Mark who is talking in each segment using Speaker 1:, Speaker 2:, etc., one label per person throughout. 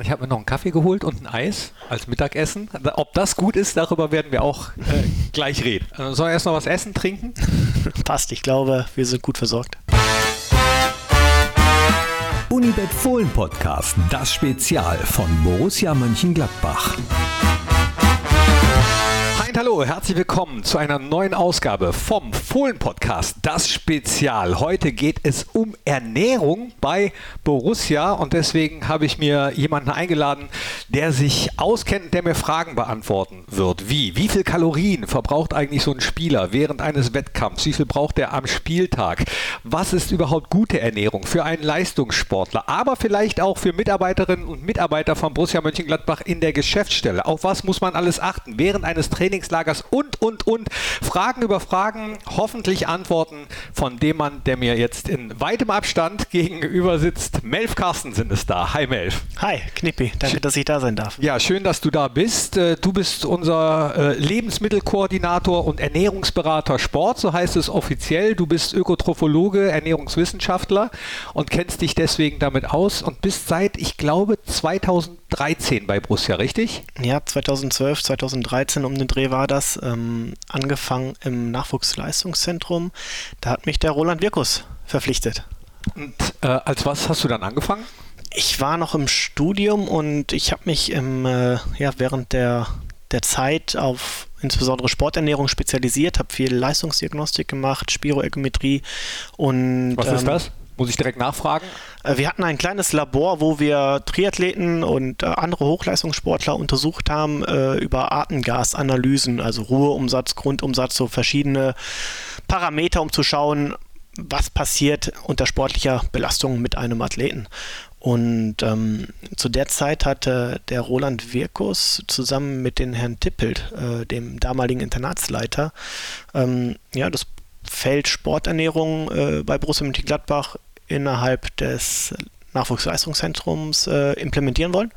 Speaker 1: Ich habe mir noch einen Kaffee geholt und ein Eis als Mittagessen. Ob das gut ist, darüber werden wir auch äh, gleich reden. Also sollen wir erst noch was essen, trinken?
Speaker 2: Passt, ich glaube, wir sind gut versorgt.
Speaker 3: Unibet Fohlen Podcast, das Spezial von Borussia Mönchengladbach.
Speaker 1: Hallo, herzlich willkommen zu einer neuen Ausgabe vom Fohlen-Podcast, das Spezial. Heute geht es um Ernährung bei Borussia und deswegen habe ich mir jemanden eingeladen, der sich auskennt, der mir Fragen beantworten wird. Wie? Wie viel Kalorien verbraucht eigentlich so ein Spieler während eines Wettkampfs? Wie viel braucht er am Spieltag? Was ist überhaupt gute Ernährung für einen Leistungssportler, aber vielleicht auch für Mitarbeiterinnen und Mitarbeiter von Borussia Mönchengladbach in der Geschäftsstelle? Auf was muss man alles achten während eines Trainings? Trainingslagers und, und, und. Fragen über Fragen, hoffentlich Antworten von dem Mann, der mir jetzt in weitem Abstand gegenüber sitzt. Melf Carstensen ist da. Hi Melf.
Speaker 2: Hi, Knippi. Danke, dass ich da sein darf.
Speaker 1: Ja, schön, dass du da bist. Äh, du bist unser äh, Lebensmittelkoordinator und Ernährungsberater Sport, so heißt es offiziell. Du bist Ökotrophologe, Ernährungswissenschaftler und kennst dich deswegen damit aus und bist seit, ich glaube, 2013 bei Borussia, richtig?
Speaker 2: Ja, 2012, 2013 um den Dreh war das, ähm, angefangen im Nachwuchsleistungszentrum. Da hat mich der Roland Wirkus verpflichtet.
Speaker 1: Und äh, als was hast du dann angefangen?
Speaker 2: Ich war noch im Studium und ich habe mich im, äh, ja, während der, der Zeit auf insbesondere Sporternährung spezialisiert, habe viel Leistungsdiagnostik gemacht, Spiroergometrie und.
Speaker 1: Was ist ähm, das? Muss ich direkt nachfragen?
Speaker 2: Äh, wir hatten ein kleines Labor, wo wir Triathleten und äh, andere Hochleistungssportler untersucht haben äh, über Atemgasanalysen, also Ruheumsatz, Grundumsatz, so verschiedene Parameter, um zu schauen, was passiert unter sportlicher Belastung mit einem Athleten. Und ähm, zu der Zeit hatte der Roland Wirkus zusammen mit dem Herrn Tippelt, äh, dem damaligen Internatsleiter, ähm, ja, das Feld Sporternährung äh, bei Borussia Mönchengladbach innerhalb des Nachwuchsleistungszentrums äh, implementieren wollen.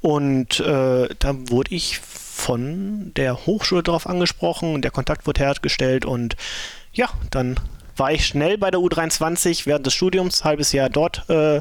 Speaker 2: Und äh, da wurde ich von der Hochschule darauf angesprochen, der Kontakt wurde hergestellt und ja, dann war ich schnell bei der U23 während des Studiums, halbes Jahr dort äh,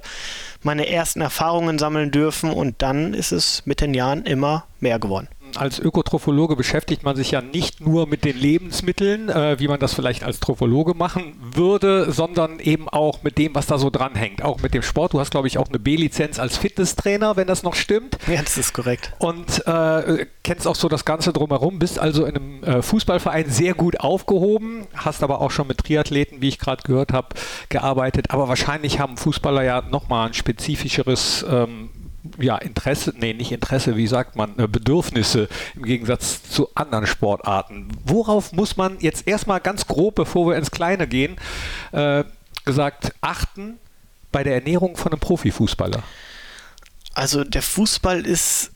Speaker 2: meine ersten Erfahrungen sammeln dürfen und dann ist es mit den Jahren immer mehr geworden
Speaker 1: als Ökotrophologe beschäftigt man sich ja nicht nur mit den Lebensmitteln, äh, wie man das vielleicht als Trophologe machen würde, sondern eben auch mit dem, was da so dranhängt. Auch mit dem Sport. Du hast, glaube ich, auch eine B-Lizenz als Fitnesstrainer, wenn das noch stimmt.
Speaker 2: Ja, das ist korrekt.
Speaker 1: Und äh, kennst auch so das Ganze drumherum, bist also in einem äh, Fußballverein sehr gut aufgehoben, hast aber auch schon mit Triathleten, wie ich gerade gehört habe, gearbeitet. Aber wahrscheinlich haben Fußballer ja nochmal ein spezifischeres ähm, ja, Interesse, nee, nicht Interesse, wie sagt man, äh, Bedürfnisse im Gegensatz zu anderen Sportarten. Worauf muss man jetzt erstmal ganz grob, bevor wir ins Kleine gehen, äh, gesagt, achten bei der Ernährung von einem Profifußballer?
Speaker 2: Also der Fußball ist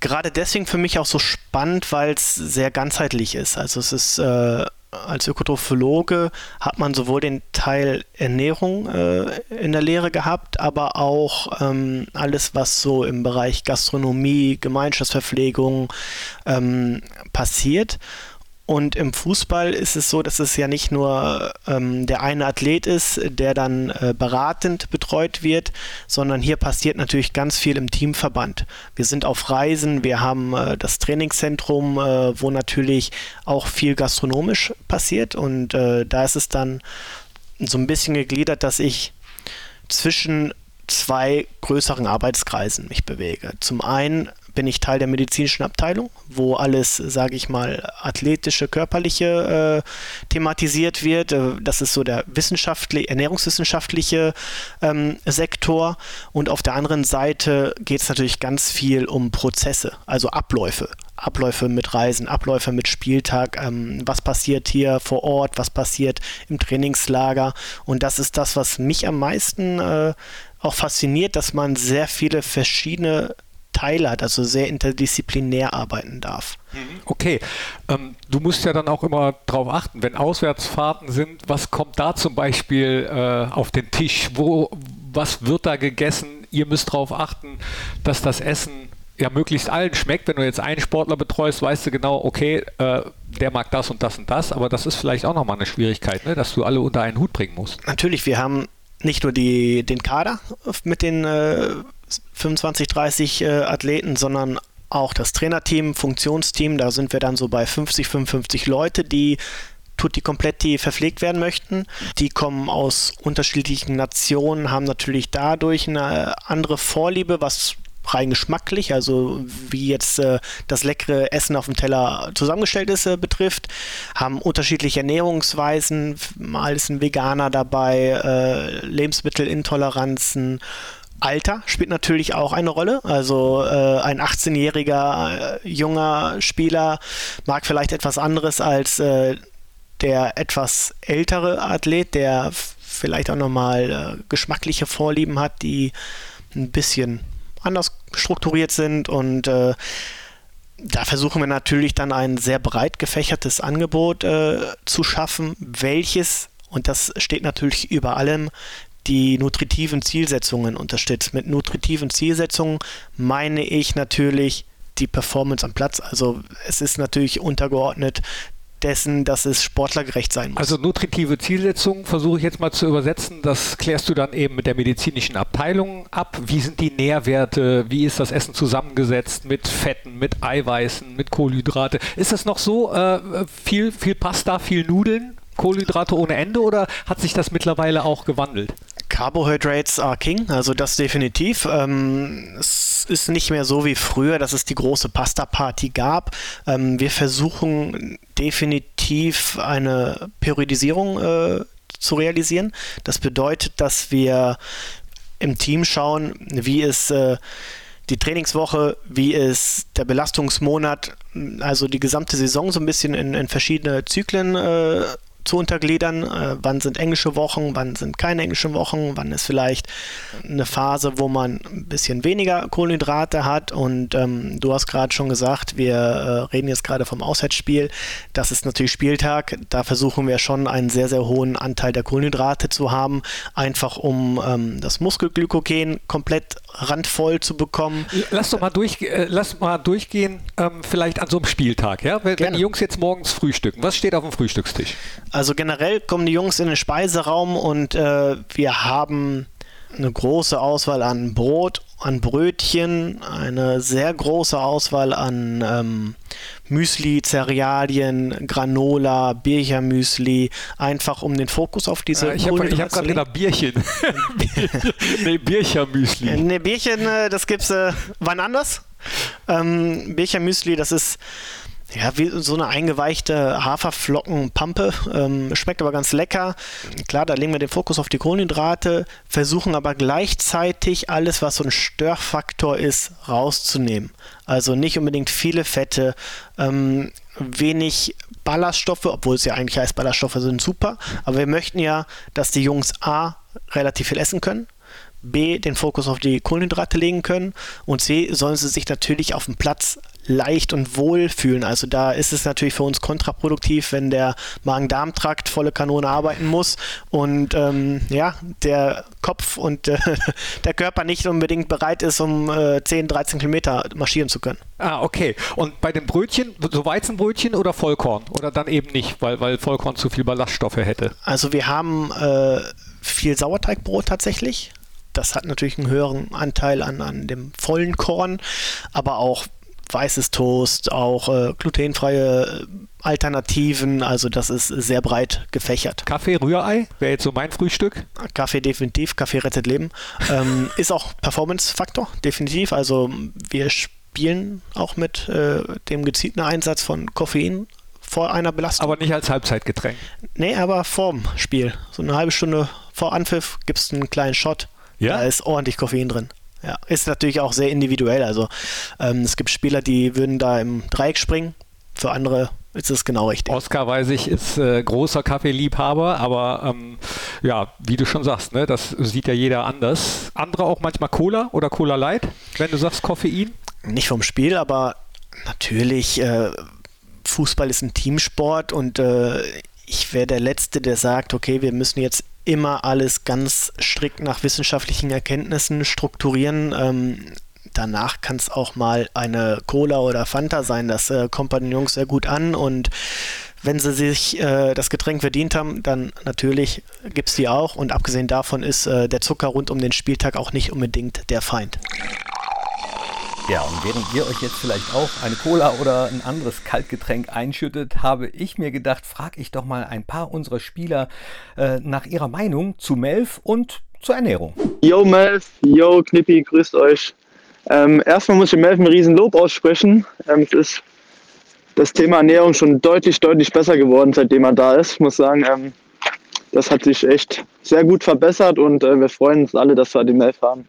Speaker 2: gerade deswegen für mich auch so spannend, weil es sehr ganzheitlich ist. Also es ist äh, als Ökotrophologe hat man sowohl den Teil Ernährung äh, in der Lehre gehabt, aber auch ähm, alles, was so im Bereich Gastronomie, Gemeinschaftsverpflegung ähm, passiert. Und im Fußball ist es so, dass es ja nicht nur ähm, der eine Athlet ist, der dann äh, beratend betreut wird, sondern hier passiert natürlich ganz viel im Teamverband. Wir sind auf Reisen, wir haben äh, das Trainingszentrum, äh, wo natürlich auch viel gastronomisch passiert. Und äh, da ist es dann so ein bisschen gegliedert, dass ich zwischen zwei größeren Arbeitskreisen mich bewege. Zum einen bin ich Teil der medizinischen Abteilung, wo alles, sage ich mal, athletische, körperliche äh, thematisiert wird. Äh, das ist so der wissenschaftliche, ernährungswissenschaftliche ähm, Sektor. Und auf der anderen Seite geht es natürlich ganz viel um Prozesse, also Abläufe. Abläufe mit Reisen, Abläufe mit Spieltag, ähm, was passiert hier vor Ort, was passiert im Trainingslager. Und das ist das, was mich am meisten äh, auch fasziniert, dass man sehr viele verschiedene Teile hat, also sehr interdisziplinär arbeiten darf.
Speaker 1: Mhm. Okay, ähm, du musst ja dann auch immer darauf achten, wenn Auswärtsfahrten sind, was kommt da zum Beispiel äh, auf den Tisch? Wo, was wird da gegessen? Ihr müsst darauf achten, dass das Essen ja möglichst allen schmeckt. Wenn du jetzt einen Sportler betreust, weißt du genau, okay, äh, der mag das und das und das, aber das ist vielleicht auch nochmal eine Schwierigkeit, ne, dass du alle unter einen Hut bringen musst.
Speaker 2: Natürlich, wir haben nicht nur die, den Kader mit den äh, 25, 30 äh, Athleten, sondern auch das Trainerteam, Funktionsteam, da sind wir dann so bei 50, 55 Leute, die Tutti Kompletti verpflegt werden möchten. Die kommen aus unterschiedlichen Nationen, haben natürlich dadurch eine andere Vorliebe, was rein geschmacklich, also wie jetzt äh, das leckere Essen auf dem Teller zusammengestellt ist, äh, betrifft, haben unterschiedliche Ernährungsweisen, mal ist ein Veganer dabei, äh, Lebensmittelintoleranzen, Alter spielt natürlich auch eine Rolle. Also äh, ein 18-jähriger äh, junger Spieler mag vielleicht etwas anderes als äh, der etwas ältere Athlet, der vielleicht auch nochmal äh, geschmackliche Vorlieben hat, die ein bisschen anders strukturiert sind und äh, da versuchen wir natürlich dann ein sehr breit gefächertes Angebot äh, zu schaffen, welches, und das steht natürlich über allem, die nutritiven Zielsetzungen unterstützt. Mit nutritiven Zielsetzungen meine ich natürlich die Performance am Platz. Also es ist natürlich untergeordnet dessen, dass es sportlergerecht sein muss.
Speaker 1: Also nutritive Zielsetzungen versuche ich jetzt mal zu übersetzen. Das klärst du dann eben mit der medizinischen Abteilung ab. Wie sind die Nährwerte? Wie ist das Essen zusammengesetzt mit Fetten, mit Eiweißen, mit Kohlenhydrate? Ist das noch so äh, viel, viel Pasta, viel Nudeln? Kohlenhydrate ohne Ende oder hat sich das mittlerweile auch gewandelt?
Speaker 2: Carbohydrates are king, also das definitiv. Ähm, es ist nicht mehr so wie früher, dass es die große Pasta-Party gab. Ähm, wir versuchen definitiv eine Periodisierung äh, zu realisieren. Das bedeutet, dass wir im Team schauen, wie es äh, die Trainingswoche, wie ist der Belastungsmonat, also die gesamte Saison so ein bisschen in, in verschiedene Zyklen äh, zu untergliedern. Äh, wann sind englische Wochen, wann sind keine englischen Wochen, wann ist vielleicht eine Phase, wo man ein bisschen weniger Kohlenhydrate hat. Und ähm, du hast gerade schon gesagt, wir äh, reden jetzt gerade vom Auswärtsspiel. Das ist natürlich Spieltag. Da versuchen wir schon einen sehr, sehr hohen Anteil der Kohlenhydrate zu haben, einfach um ähm, das Muskelglykogen komplett randvoll zu bekommen.
Speaker 1: Lass doch mal, durch, äh, lass mal durchgehen, ähm, vielleicht an so einem Spieltag. Ja? Wenn, wenn die Jungs jetzt morgens frühstücken, was steht auf dem Frühstückstisch?
Speaker 2: Also generell kommen die Jungs in den Speiseraum und äh, wir haben eine große Auswahl an Brot, an Brötchen, eine sehr große Auswahl an ähm, Müsli, Cerealien, Granola, Birchermüsli, einfach um den Fokus auf diese
Speaker 1: äh, Ich habe hab gerade gedacht Bierchen. nee, Birchermüsli.
Speaker 2: Nee, Bierchen, äh, das gibt's äh, wann anders. Ähm, Birchermüsli, das ist ja, wie so eine eingeweichte Haferflockenpampe. Ähm, schmeckt aber ganz lecker. Klar, da legen wir den Fokus auf die Kohlenhydrate, versuchen aber gleichzeitig alles, was so ein Störfaktor ist, rauszunehmen. Also nicht unbedingt viele Fette, ähm, wenig Ballaststoffe, obwohl es ja eigentlich heißt, Ballaststoffe sind super. Aber wir möchten ja, dass die Jungs A relativ viel essen können. B, den Fokus auf die Kohlenhydrate legen können und C, sollen sie sich natürlich auf dem Platz leicht und wohl fühlen. Also da ist es natürlich für uns kontraproduktiv, wenn der Magen-Darm-Trakt volle Kanone arbeiten muss und ähm, ja, der Kopf und äh, der Körper nicht unbedingt bereit ist, um äh, 10, 13 Kilometer marschieren zu können.
Speaker 1: Ah, okay. Und bei den Brötchen, so Weizenbrötchen oder Vollkorn? Oder dann eben nicht, weil, weil Vollkorn zu viel Ballaststoffe hätte?
Speaker 2: Also wir haben äh, viel Sauerteigbrot tatsächlich. Das hat natürlich einen höheren Anteil an, an dem vollen Korn, aber auch weißes Toast, auch äh, glutenfreie Alternativen. Also das ist sehr breit gefächert.
Speaker 1: Kaffee, Rührei wäre jetzt so mein Frühstück.
Speaker 2: Kaffee definitiv, Kaffee rettet Leben. ähm, ist auch Performance-Faktor, definitiv. Also wir spielen auch mit äh, dem gezielten Einsatz von Koffein vor einer Belastung.
Speaker 1: Aber nicht als Halbzeitgetränk.
Speaker 2: Nee, aber vorm Spiel. So eine halbe Stunde vor Anpfiff gibt es einen kleinen Shot. Ja? Da ist ordentlich Koffein drin. Ja, ist natürlich auch sehr individuell. Also ähm, es gibt Spieler, die würden da im Dreieck springen. Für andere ist es genau richtig.
Speaker 1: Oscar, weiß ich, ist äh, großer Kaffeeliebhaber, aber ähm, ja, wie du schon sagst, ne, das sieht ja jeder anders. Andere auch manchmal Cola oder Cola Light, wenn du sagst Koffein?
Speaker 2: Nicht vom Spiel, aber natürlich, äh, Fußball ist ein Teamsport und äh, ich wäre der Letzte, der sagt, okay, wir müssen jetzt immer alles ganz strikt nach wissenschaftlichen Erkenntnissen strukturieren. Ähm, danach kann es auch mal eine Cola oder Fanta sein. Das äh, kommt bei den Jungs sehr gut an und wenn sie sich äh, das Getränk verdient haben, dann natürlich gibt es die auch. Und abgesehen davon ist äh, der Zucker rund um den Spieltag auch nicht unbedingt der Feind.
Speaker 4: Ja, und während ihr euch jetzt vielleicht auch eine Cola oder ein anderes Kaltgetränk einschüttet, habe ich mir gedacht, frage ich doch mal ein paar unserer Spieler äh, nach ihrer Meinung zu Melf und zur Ernährung.
Speaker 5: Yo Melf, yo Knippi, grüßt euch. Ähm, erstmal muss ich Melf ein riesen Lob aussprechen. Ähm, es ist das Thema Ernährung schon deutlich, deutlich besser geworden, seitdem er da ist. Ich muss sagen, ähm, das hat sich echt sehr gut verbessert und äh, wir freuen uns alle, dass wir den Melf haben.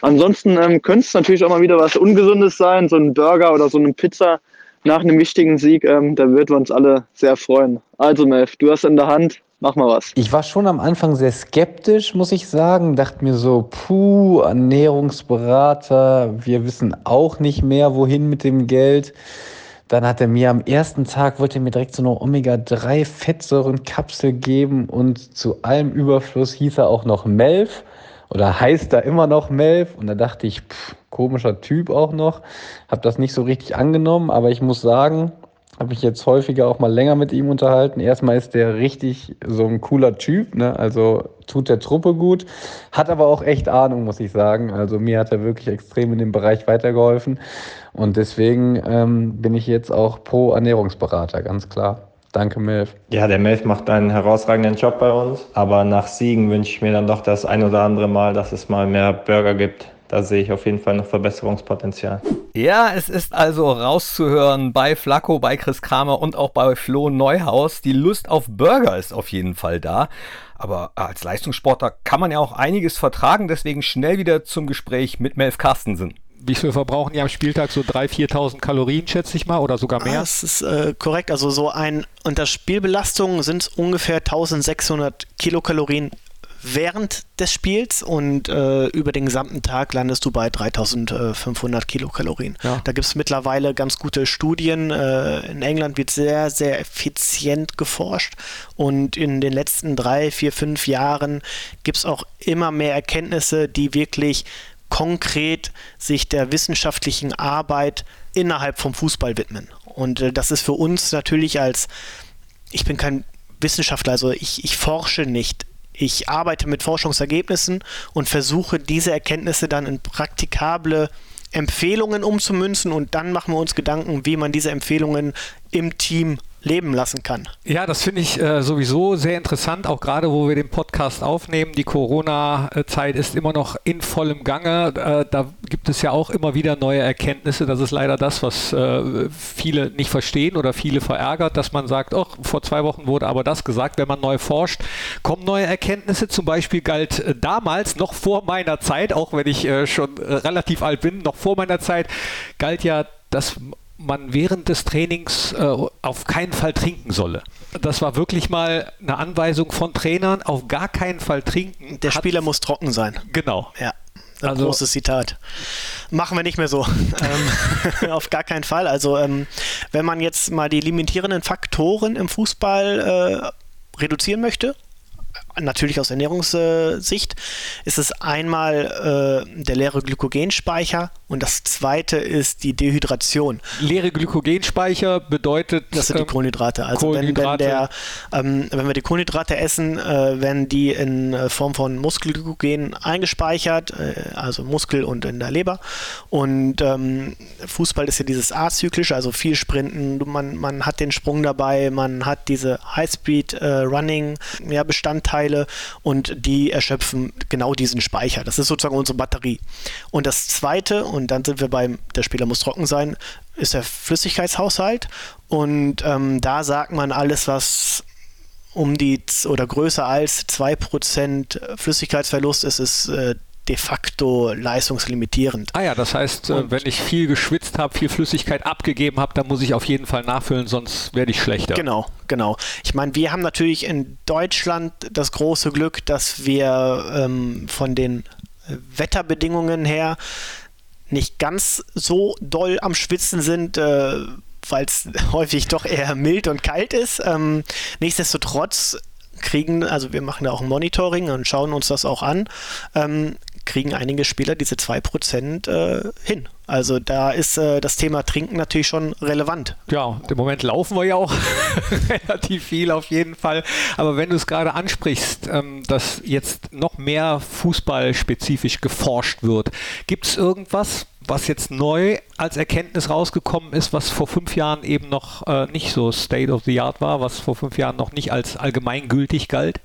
Speaker 5: Ansonsten ähm, könnte es natürlich auch mal wieder was Ungesundes sein, so ein Burger oder so eine Pizza nach einem wichtigen Sieg. Ähm, da würden wir uns alle sehr freuen. Also Melf, du hast in der Hand, mach mal was.
Speaker 6: Ich war schon am Anfang sehr skeptisch, muss ich sagen. Dachte mir so, puh, Ernährungsberater, wir wissen auch nicht mehr, wohin mit dem Geld. Dann hat er mir am ersten Tag, wollte er mir direkt so eine Omega-3-Fettsäurenkapsel geben und zu allem Überfluss hieß er auch noch Melf oder heißt da immer noch Melf. Und da dachte ich, pff, komischer Typ auch noch. Habe das nicht so richtig angenommen, aber ich muss sagen, habe mich jetzt häufiger auch mal länger mit ihm unterhalten. Erstmal ist der richtig so ein cooler Typ, ne? also tut der Truppe gut, hat aber auch echt Ahnung, muss ich sagen. Also mir hat er wirklich extrem in dem Bereich weitergeholfen und deswegen ähm, bin ich jetzt auch pro Ernährungsberater, ganz klar. Danke, Melf.
Speaker 7: Ja, der Melf macht einen herausragenden Job bei uns. Aber nach Siegen wünsche ich mir dann doch das ein oder andere Mal, dass es mal mehr Burger gibt. Da sehe ich auf jeden Fall noch Verbesserungspotenzial.
Speaker 4: Ja, es ist also rauszuhören bei Flacco, bei Chris Kramer und auch bei Flo Neuhaus. Die Lust auf Burger ist auf jeden Fall da. Aber als Leistungssportler kann man ja auch einiges vertragen. Deswegen schnell wieder zum Gespräch mit Melf Carstensen
Speaker 1: wie viel verbrauchen die am Spieltag? So 3.000, 4.000 Kalorien, schätze ich mal, oder sogar mehr? Ah,
Speaker 2: das ist äh, korrekt. Also so ein, unter Spielbelastung sind es ungefähr 1.600 Kilokalorien während des Spiels und äh, über den gesamten Tag landest du bei 3500 Kilokalorien. Ja. Da gibt es mittlerweile ganz gute Studien. Äh, in England wird sehr, sehr effizient geforscht und in den letzten drei, vier, fünf Jahren gibt es auch immer mehr Erkenntnisse, die wirklich konkret sich der wissenschaftlichen Arbeit innerhalb vom Fußball widmen. Und äh, das ist für uns natürlich als, ich bin kein Wissenschaftler, also ich, ich forsche nicht. Ich arbeite mit Forschungsergebnissen und versuche diese Erkenntnisse dann in praktikable Empfehlungen umzumünzen und dann machen wir uns Gedanken, wie man diese Empfehlungen im Team leben lassen kann.
Speaker 1: Ja, das finde ich äh, sowieso sehr interessant, auch gerade wo wir den Podcast aufnehmen. Die Corona-Zeit ist immer noch in vollem Gange. Äh, da gibt es ja auch immer wieder neue Erkenntnisse. Das ist leider das, was äh, viele nicht verstehen oder viele verärgert, dass man sagt, oh, vor zwei Wochen wurde aber das gesagt. Wenn man neu forscht, kommen neue Erkenntnisse. Zum Beispiel galt äh, damals, noch vor meiner Zeit, auch wenn ich äh, schon relativ alt bin, noch vor meiner Zeit, galt ja, dass man während des Trainings äh, auf keinen Fall trinken solle. Das war wirklich mal eine Anweisung von Trainern, auf gar keinen Fall trinken.
Speaker 2: Der Spieler muss trocken sein.
Speaker 1: Genau.
Speaker 2: Ja. Ein also, großes Zitat. Machen wir nicht mehr so. ähm, auf gar keinen Fall. Also, ähm, wenn man jetzt mal die limitierenden Faktoren im Fußball äh, reduzieren möchte, natürlich aus Ernährungssicht, ist es einmal äh, der leere Glykogenspeicher und das zweite ist die Dehydration.
Speaker 1: Leere Glykogenspeicher bedeutet.
Speaker 2: Das sind die ähm, Kohlenhydrate. Also Kohlenhydrate. Wenn, wenn, der, ähm, wenn wir die Kohlenhydrate essen, äh, werden die in äh, Form von Muskelglykogen eingespeichert, äh, also Muskel und in der Leber. Und ähm, Fußball ist ja dieses azyklische, also viel Sprinten. Man, man hat den Sprung dabei, man hat diese High-Speed-Running äh, ja, Bestandteile und die erschöpfen genau diesen Speicher. Das ist sozusagen unsere Batterie. Und das zweite, und dann sind wir beim, der Spieler muss trocken sein, ist der Flüssigkeitshaushalt. Und ähm, da sagt man alles, was um die oder größer als 2% Flüssigkeitsverlust ist, ist äh, de facto leistungslimitierend.
Speaker 1: Ah ja, das heißt, äh, Und wenn ich viel geschwitzt habe, viel Flüssigkeit abgegeben habe, dann muss ich auf jeden Fall nachfüllen, sonst werde ich schlechter.
Speaker 2: Genau, genau. Ich meine, wir haben natürlich in Deutschland das große Glück, dass wir ähm, von den Wetterbedingungen her nicht ganz so doll am Schwitzen sind, äh, weil es häufig doch eher mild und kalt ist. Ähm, nichtsdestotrotz kriegen, also wir machen da auch ein Monitoring und schauen uns das auch an, ähm, kriegen einige Spieler diese 2% äh, hin. Also da ist äh, das Thema Trinken natürlich schon relevant.
Speaker 1: Ja, im Moment laufen wir ja auch relativ viel auf jeden Fall. Aber wenn du es gerade ansprichst, ähm, dass jetzt noch mehr fußballspezifisch geforscht wird, gibt es irgendwas, was jetzt neu als Erkenntnis rausgekommen ist, was vor fünf Jahren eben noch äh, nicht so State of the Art war, was vor fünf Jahren noch nicht als allgemeingültig galt?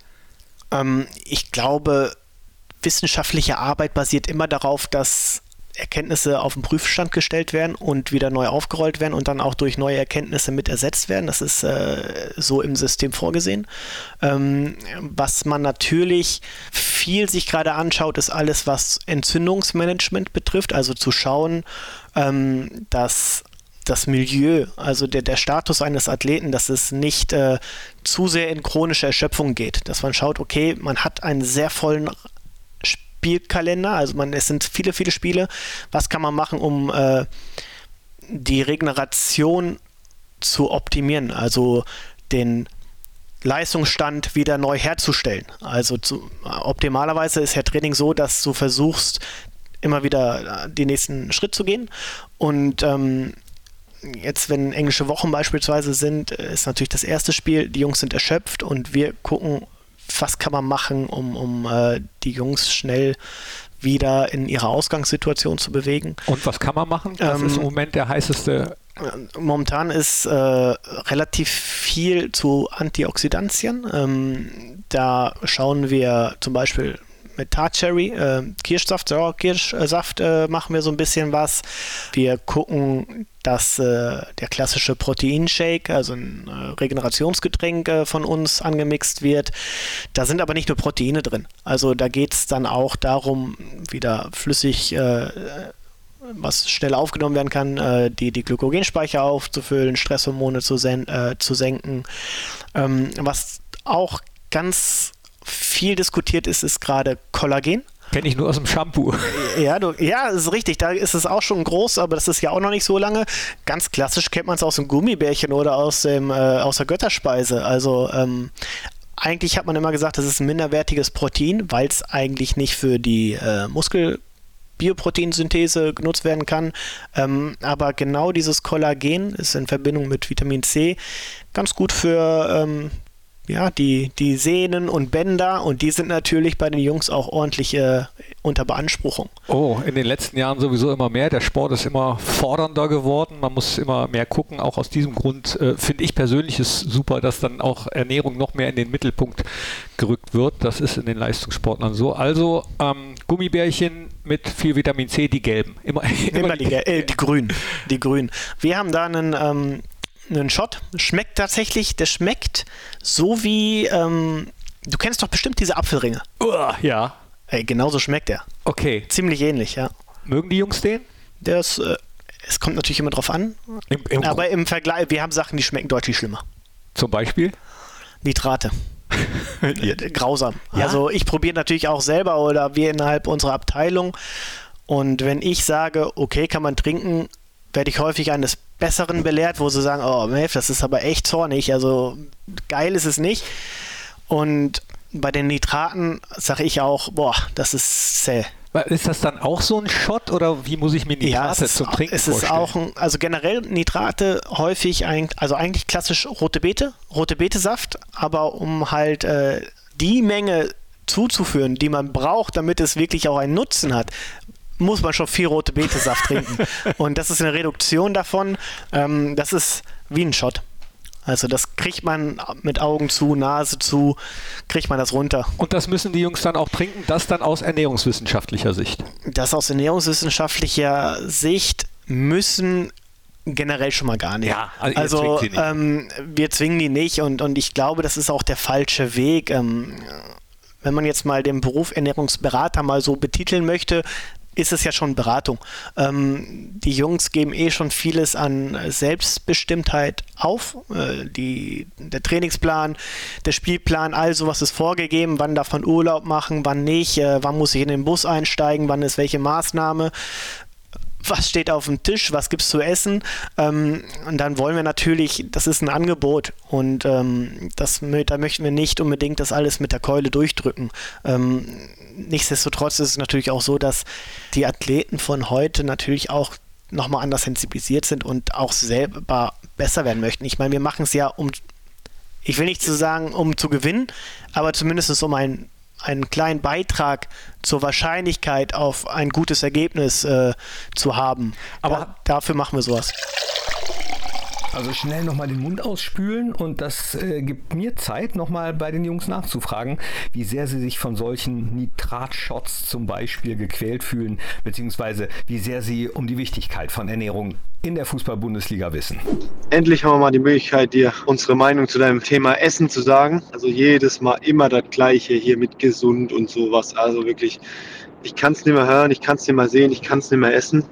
Speaker 2: Ähm, ich glaube, wissenschaftliche Arbeit basiert immer darauf, dass Erkenntnisse auf den Prüfstand gestellt werden und wieder neu aufgerollt werden und dann auch durch neue Erkenntnisse mit ersetzt werden. Das ist äh, so im System vorgesehen. Ähm, was man natürlich viel sich gerade anschaut, ist alles, was Entzündungsmanagement betrifft. Also zu schauen, ähm, dass das Milieu, also der, der Status eines Athleten, dass es nicht äh, zu sehr in chronische Erschöpfung geht. Dass man schaut, okay, man hat einen sehr vollen Spielkalender, also man, es sind viele, viele Spiele. Was kann man machen, um äh, die Regeneration zu optimieren, also den Leistungsstand wieder neu herzustellen. Also zu, optimalerweise ist ja Training so, dass du versuchst, immer wieder den nächsten Schritt zu gehen. Und ähm, jetzt, wenn englische Wochen beispielsweise sind, ist natürlich das erste Spiel, die Jungs sind erschöpft und wir gucken, was kann man machen, um, um äh, die Jungs schnell wieder in ihre Ausgangssituation zu bewegen.
Speaker 1: Und was kann man machen? Das ähm, ist im Moment der heißeste.
Speaker 2: Momentan ist äh, relativ viel zu Antioxidantien. Ähm, da schauen wir zum Beispiel mit Tartcherry, äh, Kirschsaft, Sauerkirschsaft äh, machen wir so ein bisschen was. Wir gucken, dass äh, der klassische Proteinshake, also ein äh, Regenerationsgetränk äh, von uns angemixt wird. Da sind aber nicht nur Proteine drin. Also da geht es dann auch darum, wieder flüssig äh, was schnell aufgenommen werden kann, äh, die, die Glykogenspeicher aufzufüllen, Stresshormone zu, sen äh, zu senken. Ähm, was auch ganz viel diskutiert ist, ist gerade Kollagen.
Speaker 1: Kenne ich nur aus dem Shampoo.
Speaker 2: Ja, du, ja, ist richtig. Da ist es auch schon groß, aber das ist ja auch noch nicht so lange. Ganz klassisch kennt man es aus dem Gummibärchen oder aus, dem, äh, aus der Götterspeise. Also ähm, eigentlich hat man immer gesagt, das ist ein minderwertiges Protein, weil es eigentlich nicht für die äh, Muskel Bioproteinsynthese genutzt werden kann. Ähm, aber genau dieses Kollagen ist in Verbindung mit Vitamin C ganz gut für ähm, ja, die, die Sehnen und Bänder und die sind natürlich bei den Jungs auch ordentlich äh, unter Beanspruchung.
Speaker 1: Oh, in den letzten Jahren sowieso immer mehr. Der Sport ist immer fordernder geworden. Man muss immer mehr gucken. Auch aus diesem Grund äh, finde ich persönlich es super, dass dann auch Ernährung noch mehr in den Mittelpunkt gerückt wird. Das ist in den Leistungssportlern so. Also ähm, Gummibärchen mit viel Vitamin C, die gelben.
Speaker 2: Immer, immer, immer die, äh, die grünen. Die grünen. Wir haben da einen ähm, einen Shot. Schmeckt tatsächlich, der schmeckt so wie, ähm, du kennst doch bestimmt diese Apfelringe.
Speaker 1: Uh, ja.
Speaker 2: Ey, genauso schmeckt der.
Speaker 1: Okay.
Speaker 2: Ziemlich ähnlich, ja.
Speaker 1: Mögen die Jungs den?
Speaker 2: Der ist, äh, es kommt natürlich immer drauf an. Im, im aber im Vergleich, wir haben Sachen, die schmecken deutlich schlimmer.
Speaker 1: Zum Beispiel?
Speaker 2: Nitrate. Grausam. Ja? Also ich probiere natürlich auch selber oder wir innerhalb unserer Abteilung. Und wenn ich sage, okay, kann man trinken, werde ich häufig eines Besseren belehrt, wo sie sagen, oh, Melf, das ist aber echt zornig, also geil ist es nicht. Und bei den Nitraten sage ich auch, boah, das ist zäh.
Speaker 1: Ist das dann auch so ein Shot oder wie muss ich mir Nitrate ja, zum Trinken
Speaker 2: es ist auch ein, also generell Nitrate häufig, ein, also eigentlich klassisch rote Beete, rote Beete-Saft, aber um halt äh, die Menge zuzuführen, die man braucht, damit es wirklich auch einen Nutzen hat, muss man schon viel rote Betesaft trinken. Und das ist eine Reduktion davon. Ähm, das ist wie ein Shot. Also das kriegt man mit Augen zu, Nase zu, kriegt man das runter.
Speaker 1: Und das müssen die Jungs dann auch trinken, das dann aus ernährungswissenschaftlicher Sicht?
Speaker 2: Das aus ernährungswissenschaftlicher Sicht müssen generell schon mal gar nicht.
Speaker 1: Ja,
Speaker 2: also, also. Ähm, wir zwingen die nicht und, und ich glaube, das ist auch der falsche Weg. Ähm, wenn man jetzt mal den Beruf Ernährungsberater mal so betiteln möchte, ist es ja schon Beratung. Ähm, die Jungs geben eh schon vieles an Selbstbestimmtheit auf. Äh, die, der Trainingsplan, der Spielplan, all sowas ist vorgegeben. Wann darf man Urlaub machen, wann nicht, äh, wann muss ich in den Bus einsteigen, wann ist welche Maßnahme. was steht auf dem Tisch, was gibt es zu essen. Ähm, und dann wollen wir natürlich, das ist ein Angebot und ähm, das, da möchten wir nicht unbedingt das alles mit der Keule durchdrücken. Ähm, nichtsdestotrotz ist es natürlich auch so, dass die Athleten von heute natürlich auch nochmal anders sensibilisiert sind und auch selber besser werden möchten. Ich meine, wir machen es ja, um, ich will nicht zu sagen, um zu gewinnen, aber zumindest um ein einen kleinen Beitrag zur Wahrscheinlichkeit auf ein gutes Ergebnis äh, zu haben. Aber da, dafür machen wir sowas.
Speaker 4: Also schnell nochmal den Mund ausspülen und das äh, gibt mir Zeit, nochmal bei den Jungs nachzufragen, wie sehr sie sich von solchen Nitratshots zum Beispiel gequält fühlen, beziehungsweise wie sehr sie um die Wichtigkeit von Ernährung in der Fußball-Bundesliga wissen.
Speaker 8: Endlich haben wir mal die Möglichkeit, dir unsere Meinung zu deinem Thema Essen zu sagen. Also jedes Mal immer das Gleiche hier mit gesund und sowas. Also wirklich, ich kann es nicht mehr hören, ich kann es nicht mehr sehen, ich kann es nicht mehr essen.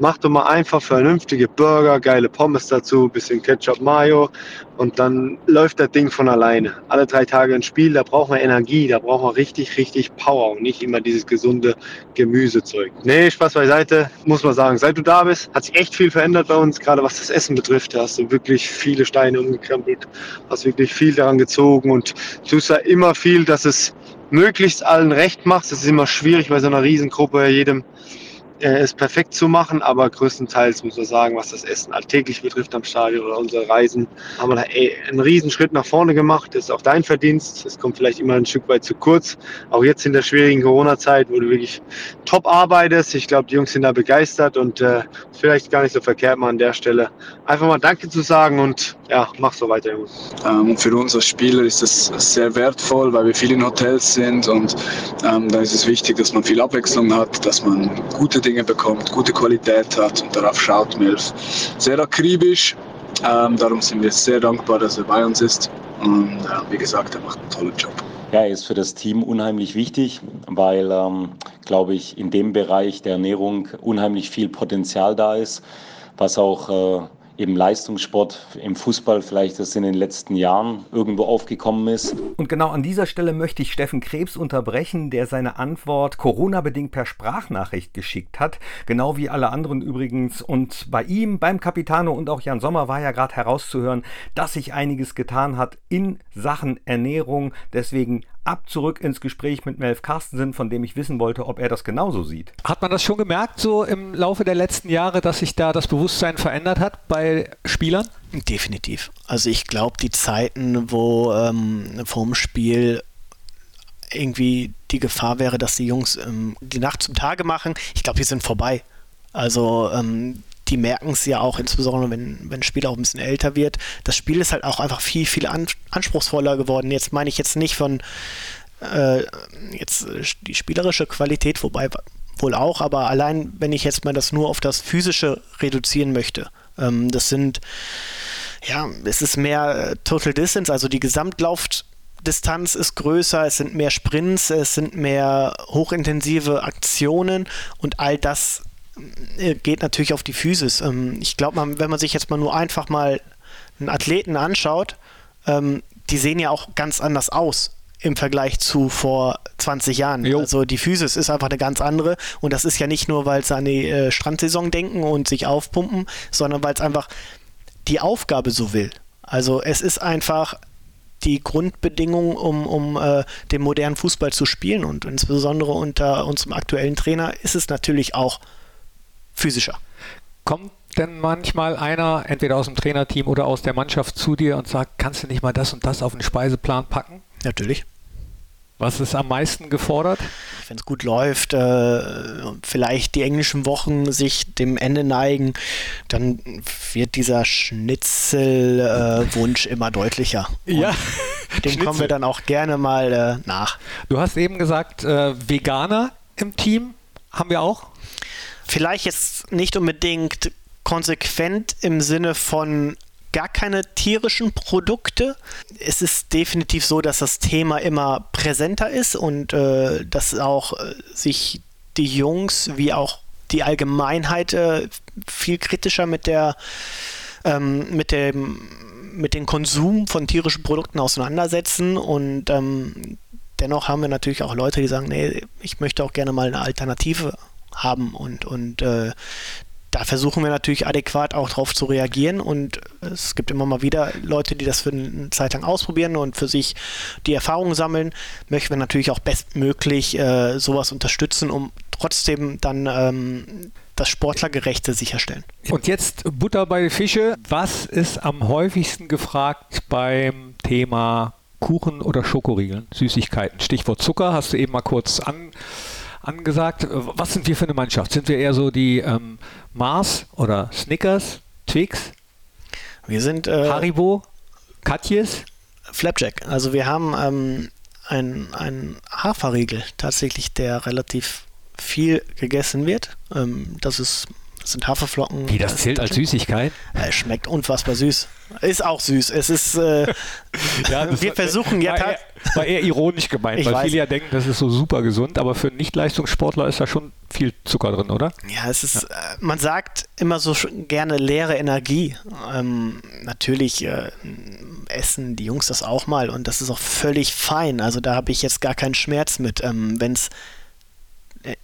Speaker 8: Mach doch mal einfach vernünftige Burger, geile Pommes dazu, bisschen Ketchup, Mayo und dann läuft das Ding von alleine. Alle drei Tage ein Spiel, da braucht man Energie, da braucht man richtig, richtig Power und nicht immer dieses gesunde Gemüsezeug. Nee, Spaß beiseite, muss man sagen. Seit du da bist, hat sich echt viel verändert bei uns, gerade was das Essen betrifft. Da hast du wirklich viele Steine umgekrempelt, hast wirklich viel daran gezogen und tust da immer viel, dass es möglichst allen recht macht. Das ist immer schwierig bei so einer Riesengruppe, jedem äh, es perfekt zu machen, aber größtenteils muss man sagen, was das Essen alltäglich betrifft am Stadion oder unsere Reisen, haben wir da ey, einen riesen Schritt nach vorne gemacht. Das ist auch dein Verdienst. Das kommt vielleicht immer ein Stück weit zu kurz. Auch jetzt in der schwierigen Corona-Zeit, wo du wirklich top arbeitest. Ich glaube, die Jungs sind da begeistert und äh, vielleicht gar nicht so verkehrt mal an der Stelle einfach mal Danke zu sagen und ja, mach so weiter, Jungs.
Speaker 9: Ähm, für uns als Spieler ist das sehr wertvoll, weil wir viel in Hotels sind und ähm, da ist es wichtig, dass man viel Abwechslung hat, dass man gute Dinge bekommt, gute Qualität hat und darauf schaut Milf. Sehr akribisch, ähm, darum sind wir sehr dankbar, dass er bei uns ist. Und äh, wie gesagt, er macht einen tollen Job.
Speaker 10: Ja, er ist für das Team unheimlich wichtig, weil, ähm, glaube ich, in dem Bereich der Ernährung unheimlich viel Potenzial da ist, was auch äh, im Leistungssport, im Fußball vielleicht das in den letzten Jahren irgendwo aufgekommen ist.
Speaker 4: Und genau an dieser Stelle möchte ich Steffen Krebs unterbrechen, der seine Antwort Corona-bedingt per Sprachnachricht geschickt hat, genau wie alle anderen übrigens. Und bei ihm, beim Capitano und auch Jan Sommer war ja gerade herauszuhören, dass sich einiges getan hat in Sachen Ernährung. Deswegen ab zurück ins Gespräch mit Melf Carstensen, von dem ich wissen wollte, ob er das genauso sieht.
Speaker 1: Hat man das schon gemerkt, so im Laufe der letzten Jahre, dass sich da das Bewusstsein verändert hat bei Spielern?
Speaker 2: Definitiv. Also ich glaube, die Zeiten, wo ähm, vorm Spiel irgendwie die Gefahr wäre, dass die Jungs ähm, die Nacht zum Tage machen, ich glaube, die sind vorbei. Also ähm, die merken es ja auch, insbesondere wenn, wenn ein Spiel auch ein bisschen älter wird. Das Spiel ist halt auch einfach viel, viel an, anspruchsvoller geworden. Jetzt meine ich jetzt nicht von äh, jetzt die spielerische Qualität, wobei wohl auch, aber allein wenn ich jetzt mal das nur auf das Physische reduzieren möchte. Ähm, das sind, ja, es ist mehr äh, Total Distance, also die Gesamtlaufdistanz ist größer, es sind mehr Sprints, es sind mehr hochintensive Aktionen und all das äh, geht natürlich auf die Physis. Ähm, ich glaube, wenn man sich jetzt mal nur einfach mal einen Athleten anschaut, ähm, die sehen ja auch ganz anders aus im Vergleich zu vor 20 Jahren. Jo. Also die Physis ist einfach eine ganz andere und das ist ja nicht nur, weil sie an die äh, Strandsaison denken und sich aufpumpen, sondern weil es einfach die Aufgabe so will. Also es ist einfach die Grundbedingung, um, um äh, den modernen Fußball zu spielen und insbesondere unter unserem aktuellen Trainer ist es natürlich auch physischer.
Speaker 1: Kommt denn manchmal einer, entweder aus dem Trainerteam oder aus der Mannschaft, zu dir und sagt, kannst du nicht mal das und das auf den Speiseplan packen?
Speaker 2: Natürlich.
Speaker 1: Was ist am meisten gefordert?
Speaker 2: Wenn es gut läuft, äh, vielleicht die englischen Wochen sich dem Ende neigen, dann wird dieser Schnitzelwunsch äh, immer deutlicher. Und
Speaker 1: ja.
Speaker 2: Dem Schnitzel. kommen wir dann auch gerne mal äh, nach.
Speaker 1: Du hast eben gesagt, äh, Veganer im Team haben wir auch?
Speaker 2: Vielleicht jetzt nicht unbedingt konsequent im Sinne von gar keine tierischen Produkte. Es ist definitiv so, dass das Thema immer präsenter ist und äh, dass auch äh, sich die Jungs wie auch die Allgemeinheit äh, viel kritischer mit der ähm, mit dem mit dem Konsum von tierischen Produkten auseinandersetzen und ähm, dennoch haben wir natürlich auch Leute, die sagen, nee, ich möchte auch gerne mal eine Alternative haben und, und äh, da versuchen wir natürlich adäquat auch drauf zu reagieren und es gibt immer mal wieder Leute, die das für eine Zeit lang ausprobieren und für sich die Erfahrungen sammeln. Möchten wir natürlich auch bestmöglich äh, sowas unterstützen, um trotzdem dann ähm, das Sportlergerechte sicherstellen.
Speaker 1: Und jetzt Butter bei Fische. Was ist am häufigsten gefragt beim Thema Kuchen oder Schokoriegeln, Süßigkeiten? Stichwort Zucker hast du eben mal kurz an, angesagt. Was sind wir für eine Mannschaft? Sind wir eher so die ähm, Mars oder Snickers, Twix?
Speaker 2: Wir sind äh,
Speaker 1: Haribo, Katjes?
Speaker 2: Flapjack. Also wir haben ähm, einen Haferriegel tatsächlich, der relativ viel gegessen wird. Ähm, das ist das sind Haferflocken.
Speaker 1: Wie, das zählt als Süßigkeit?
Speaker 2: Ja, schmeckt unfassbar süß. Ist auch süß. Es ist, äh, ja, wir versuchen ja...
Speaker 1: War, eher, war eher ironisch gemeint, ich weil weiß. viele ja denken, das ist so super gesund, aber für einen Nicht-Leistungssportler ist da schon viel Zucker drin, oder?
Speaker 2: Ja, es ist, ja. Äh, man sagt immer so gerne leere Energie. Ähm, natürlich äh, essen die Jungs das auch mal und das ist auch völlig fein. Also da habe ich jetzt gar keinen Schmerz mit, ähm, wenn es äh,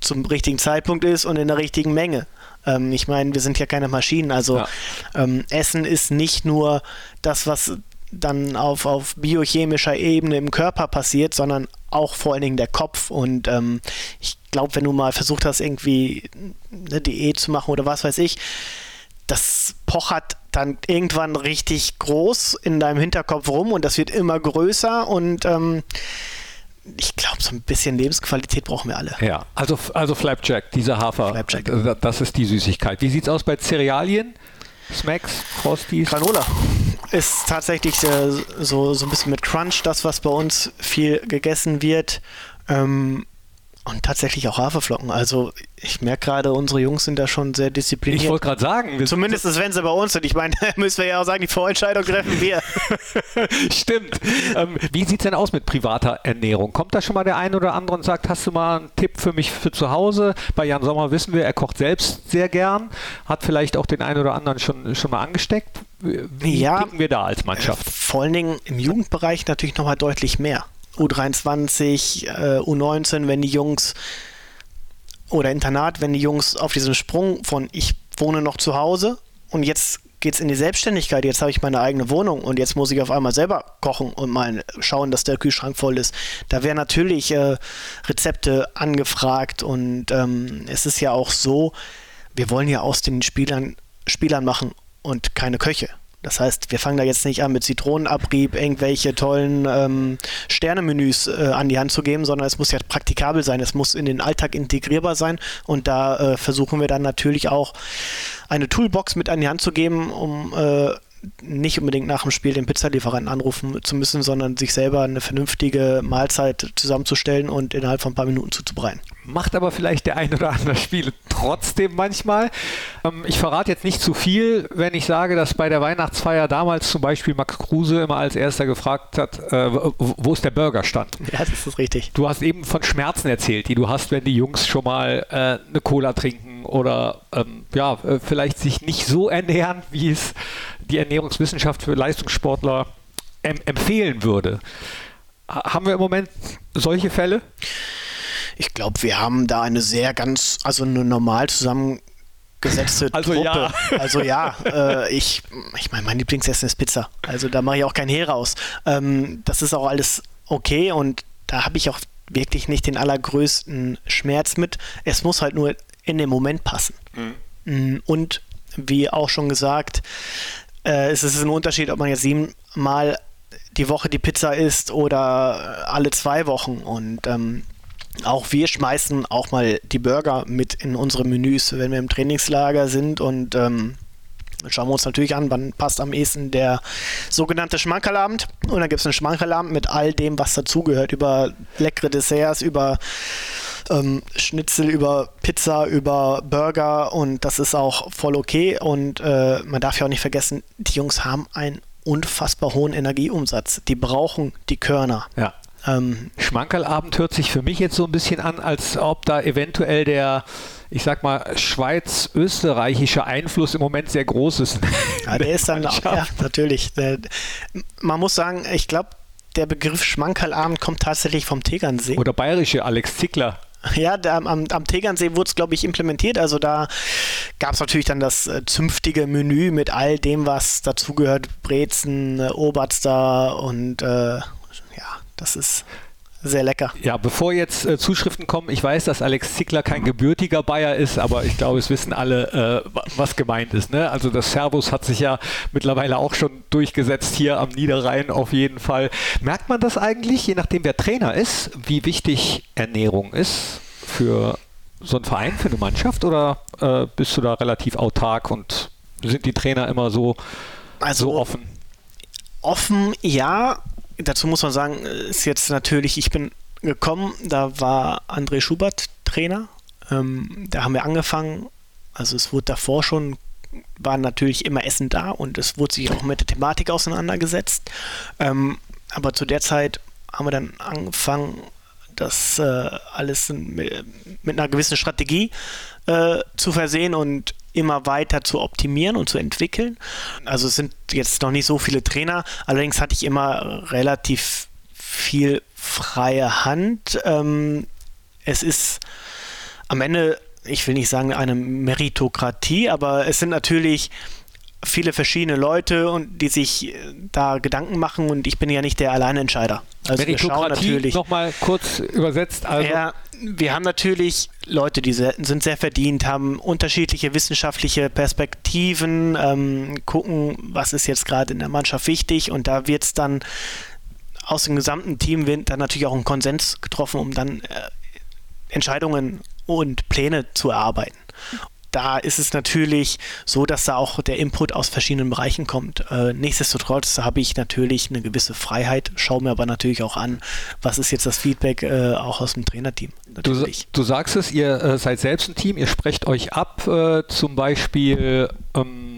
Speaker 2: zum richtigen Zeitpunkt ist und in der richtigen Menge. Ähm, ich meine, wir sind ja keine Maschinen. Also ja. ähm, Essen ist nicht nur das, was dann auf, auf biochemischer Ebene im Körper passiert, sondern auch vor allen Dingen der Kopf. Und ähm, ich glaube, wenn du mal versucht hast, irgendwie eine Diät zu machen oder was weiß ich, das pochert dann irgendwann richtig groß in deinem Hinterkopf rum und das wird immer größer und ähm, ich glaube, so ein bisschen Lebensqualität brauchen wir alle.
Speaker 1: Ja, also, also Flapjack, dieser Hafer, Flapjack. Äh, das ist die Süßigkeit. Wie sieht es aus bei Cerealien? Smacks, Frosties?
Speaker 2: Granola ist tatsächlich äh, so, so ein bisschen mit Crunch das, was bei uns viel gegessen wird. Ähm, und tatsächlich auch Haferflocken. Also ich merke gerade, unsere Jungs sind da schon sehr diszipliniert.
Speaker 1: Ich wollte gerade sagen.
Speaker 2: Zumindest wenn sie bei uns sind. Ich meine, müssen wir ja auch sagen, die Vorentscheidung treffen wir.
Speaker 1: Stimmt. Ähm, wie sieht es denn aus mit privater Ernährung? Kommt da schon mal der eine oder andere und sagt, hast du mal einen Tipp für mich für zu Hause? Bei Jan Sommer wissen wir, er kocht selbst sehr gern. Hat vielleicht auch den einen oder anderen schon, schon mal angesteckt. Wie ja, wir da als Mannschaft?
Speaker 2: Äh, vor allen Dingen im Jugendbereich natürlich nochmal deutlich mehr. U23, äh, U19, wenn die Jungs oder Internat, wenn die Jungs auf diesen Sprung von ich wohne noch zu Hause und jetzt geht es in die Selbstständigkeit, jetzt habe ich meine eigene Wohnung und jetzt muss ich auf einmal selber kochen und mal schauen, dass der Kühlschrank voll ist. Da werden natürlich äh, Rezepte angefragt und ähm, es ist ja auch so, wir wollen ja aus den Spielern Spielern machen und keine Köche. Das heißt, wir fangen da jetzt nicht an, mit Zitronenabrieb irgendwelche tollen ähm, Sternemenüs äh, an die Hand zu geben, sondern es muss ja praktikabel sein, es muss in den Alltag integrierbar sein. Und da äh, versuchen wir dann natürlich auch eine Toolbox mit an die Hand zu geben, um äh, nicht unbedingt nach dem Spiel den Pizzalieferanten anrufen zu müssen, sondern sich selber eine vernünftige Mahlzeit zusammenzustellen und innerhalb von ein paar Minuten zuzubereiten.
Speaker 1: Macht aber vielleicht der ein oder andere Spiele trotzdem manchmal. Ähm, ich verrate jetzt nicht zu viel, wenn ich sage, dass bei der Weihnachtsfeier damals zum Beispiel Max Kruse immer als erster gefragt hat, äh, wo ist der Burgerstand?
Speaker 2: Ja, das ist richtig.
Speaker 1: Du hast eben von Schmerzen erzählt, die du hast, wenn die Jungs schon mal äh, eine Cola trinken oder ähm, ja, äh, vielleicht sich nicht so ernähren, wie es die Ernährungswissenschaft für Leistungssportler em empfehlen würde. Haben wir im Moment solche Fälle?
Speaker 2: Ich glaube, wir haben da eine sehr ganz, also eine normal zusammengesetzte
Speaker 1: also
Speaker 2: Truppe.
Speaker 1: Ja.
Speaker 2: Also ja, äh, ich, ich meine, mein Lieblingsessen ist Pizza. Also da mache ich auch kein Hehl raus. Ähm, das ist auch alles okay und da habe ich auch wirklich nicht den allergrößten Schmerz mit. Es muss halt nur in den Moment passen. Mhm. Und wie auch schon gesagt, äh, es ist ein Unterschied, ob man jetzt siebenmal die Woche die Pizza isst oder alle zwei Wochen. Und ähm, auch wir schmeißen auch mal die Burger mit in unsere Menüs, wenn wir im Trainingslager sind und ähm, schauen wir uns natürlich an, wann passt am ehesten der sogenannte Schmankerlabend. Und dann gibt es einen Schmankerlabend mit all dem, was dazugehört, über leckere Desserts, über ähm, Schnitzel, über Pizza, über Burger und das ist auch voll okay. Und äh, man darf ja auch nicht vergessen, die Jungs haben einen unfassbar hohen Energieumsatz. Die brauchen die Körner.
Speaker 1: Ja. Ähm, Schmankerlabend hört sich für mich jetzt so ein bisschen an, als ob da eventuell der, ich sag mal, schweiz-österreichische Einfluss im Moment sehr groß ist.
Speaker 2: Ja, der ist dann, auch, ja, natürlich. Der, man muss sagen, ich glaube, der Begriff Schmankerlabend kommt tatsächlich vom Tegernsee.
Speaker 1: Oder bayerische Alex Zickler.
Speaker 2: Ja, da, am, am Tegernsee wurde es, glaube ich, implementiert. Also da gab es natürlich dann das äh, zünftige Menü mit all dem, was dazugehört. Brezen, äh, Oberster und äh, ja, das ist sehr lecker.
Speaker 1: Ja, bevor jetzt äh, Zuschriften kommen, ich weiß, dass Alex Zickler kein gebürtiger Bayer ist, aber ich glaube, es wissen alle, äh, was gemeint ist. Ne? Also das Servus hat sich ja mittlerweile auch schon durchgesetzt hier am Niederrhein auf jeden Fall. Merkt man das eigentlich, je nachdem wer Trainer ist, wie wichtig Ernährung ist für so einen Verein, für eine Mannschaft oder äh, bist du da relativ autark und sind die Trainer immer so, also, so offen?
Speaker 2: Offen, ja, dazu muss man sagen, ist jetzt natürlich, ich bin gekommen, da war André Schubert Trainer. Ähm, da haben wir angefangen, also es wurde davor schon, war natürlich immer Essen da und es wurde sich auch mit der Thematik auseinandergesetzt. Ähm, aber zu der Zeit haben wir dann angefangen, das äh, alles mit, mit, einer gewissen Strategie äh, zu versehen und immer weiter zu optimieren und zu entwickeln. Also es sind jetzt noch nicht so viele Trainer, allerdings hatte ich immer relativ viel freie Hand. Ähm, es ist am Ende, ich will nicht sagen eine Meritokratie, aber es sind natürlich viele verschiedene Leute und die sich äh, da Gedanken machen und ich bin ja nicht der Alleinentscheider.
Speaker 1: Also Meritokratie natürlich nochmal kurz übersetzt.
Speaker 2: Also ja, wir haben natürlich Leute, die sind sehr verdient, haben unterschiedliche wissenschaftliche Perspektiven, ähm, gucken, was ist jetzt gerade in der Mannschaft wichtig. Und da wird es dann aus dem gesamten Team wird dann natürlich auch ein Konsens getroffen, um dann äh, Entscheidungen und Pläne zu erarbeiten da ist es natürlich so, dass da auch der Input aus verschiedenen Bereichen kommt. Äh, nichtsdestotrotz habe ich natürlich eine gewisse Freiheit, schaue mir aber natürlich auch an, was ist jetzt das Feedback äh, auch aus dem Trainerteam.
Speaker 1: Du, du, sagst es, ihr äh, seid selbst ein Team, ihr sprecht euch ab, äh, zum Beispiel. Ähm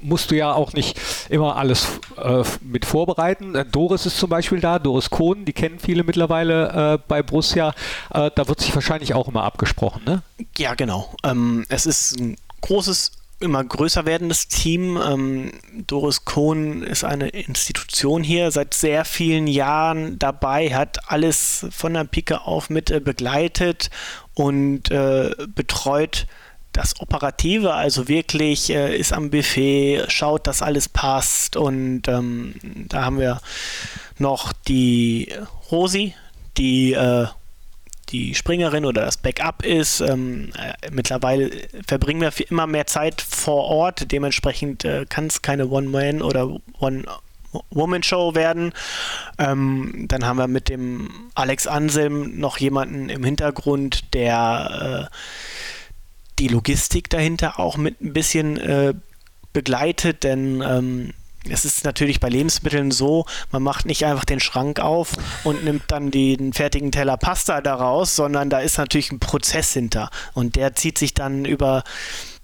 Speaker 1: musst du ja auch nicht immer alles äh, mit vorbereiten. Äh, Doris ist zum Beispiel da, Doris Kohn, die kennen viele mittlerweile äh, bei Borussia. Äh, da wird sich wahrscheinlich auch immer abgesprochen, ne?
Speaker 2: Ja, genau. Ähm, es ist ein großes immer größer werdendes Team. Ähm, Doris Kohn ist eine Institution hier, seit sehr vielen Jahren dabei, hat alles von der Pike auf mit äh, begleitet und äh, betreut das Operative, also wirklich äh, ist am Buffet, schaut, dass alles passt und ähm, da haben wir noch die Rosi, die äh, die Springerin oder das Backup ist. Ähm, äh, mittlerweile verbringen wir immer mehr Zeit vor Ort, dementsprechend äh, kann es keine One-Man- oder One-Woman-Show werden. Ähm, dann haben wir mit dem Alex Anselm noch jemanden im Hintergrund, der äh, die Logistik dahinter auch mit ein bisschen äh, begleitet, denn ähm, es ist natürlich bei Lebensmitteln so, man macht nicht einfach den Schrank auf und nimmt dann den fertigen Teller Pasta daraus, sondern da ist natürlich ein Prozess hinter und der zieht sich dann über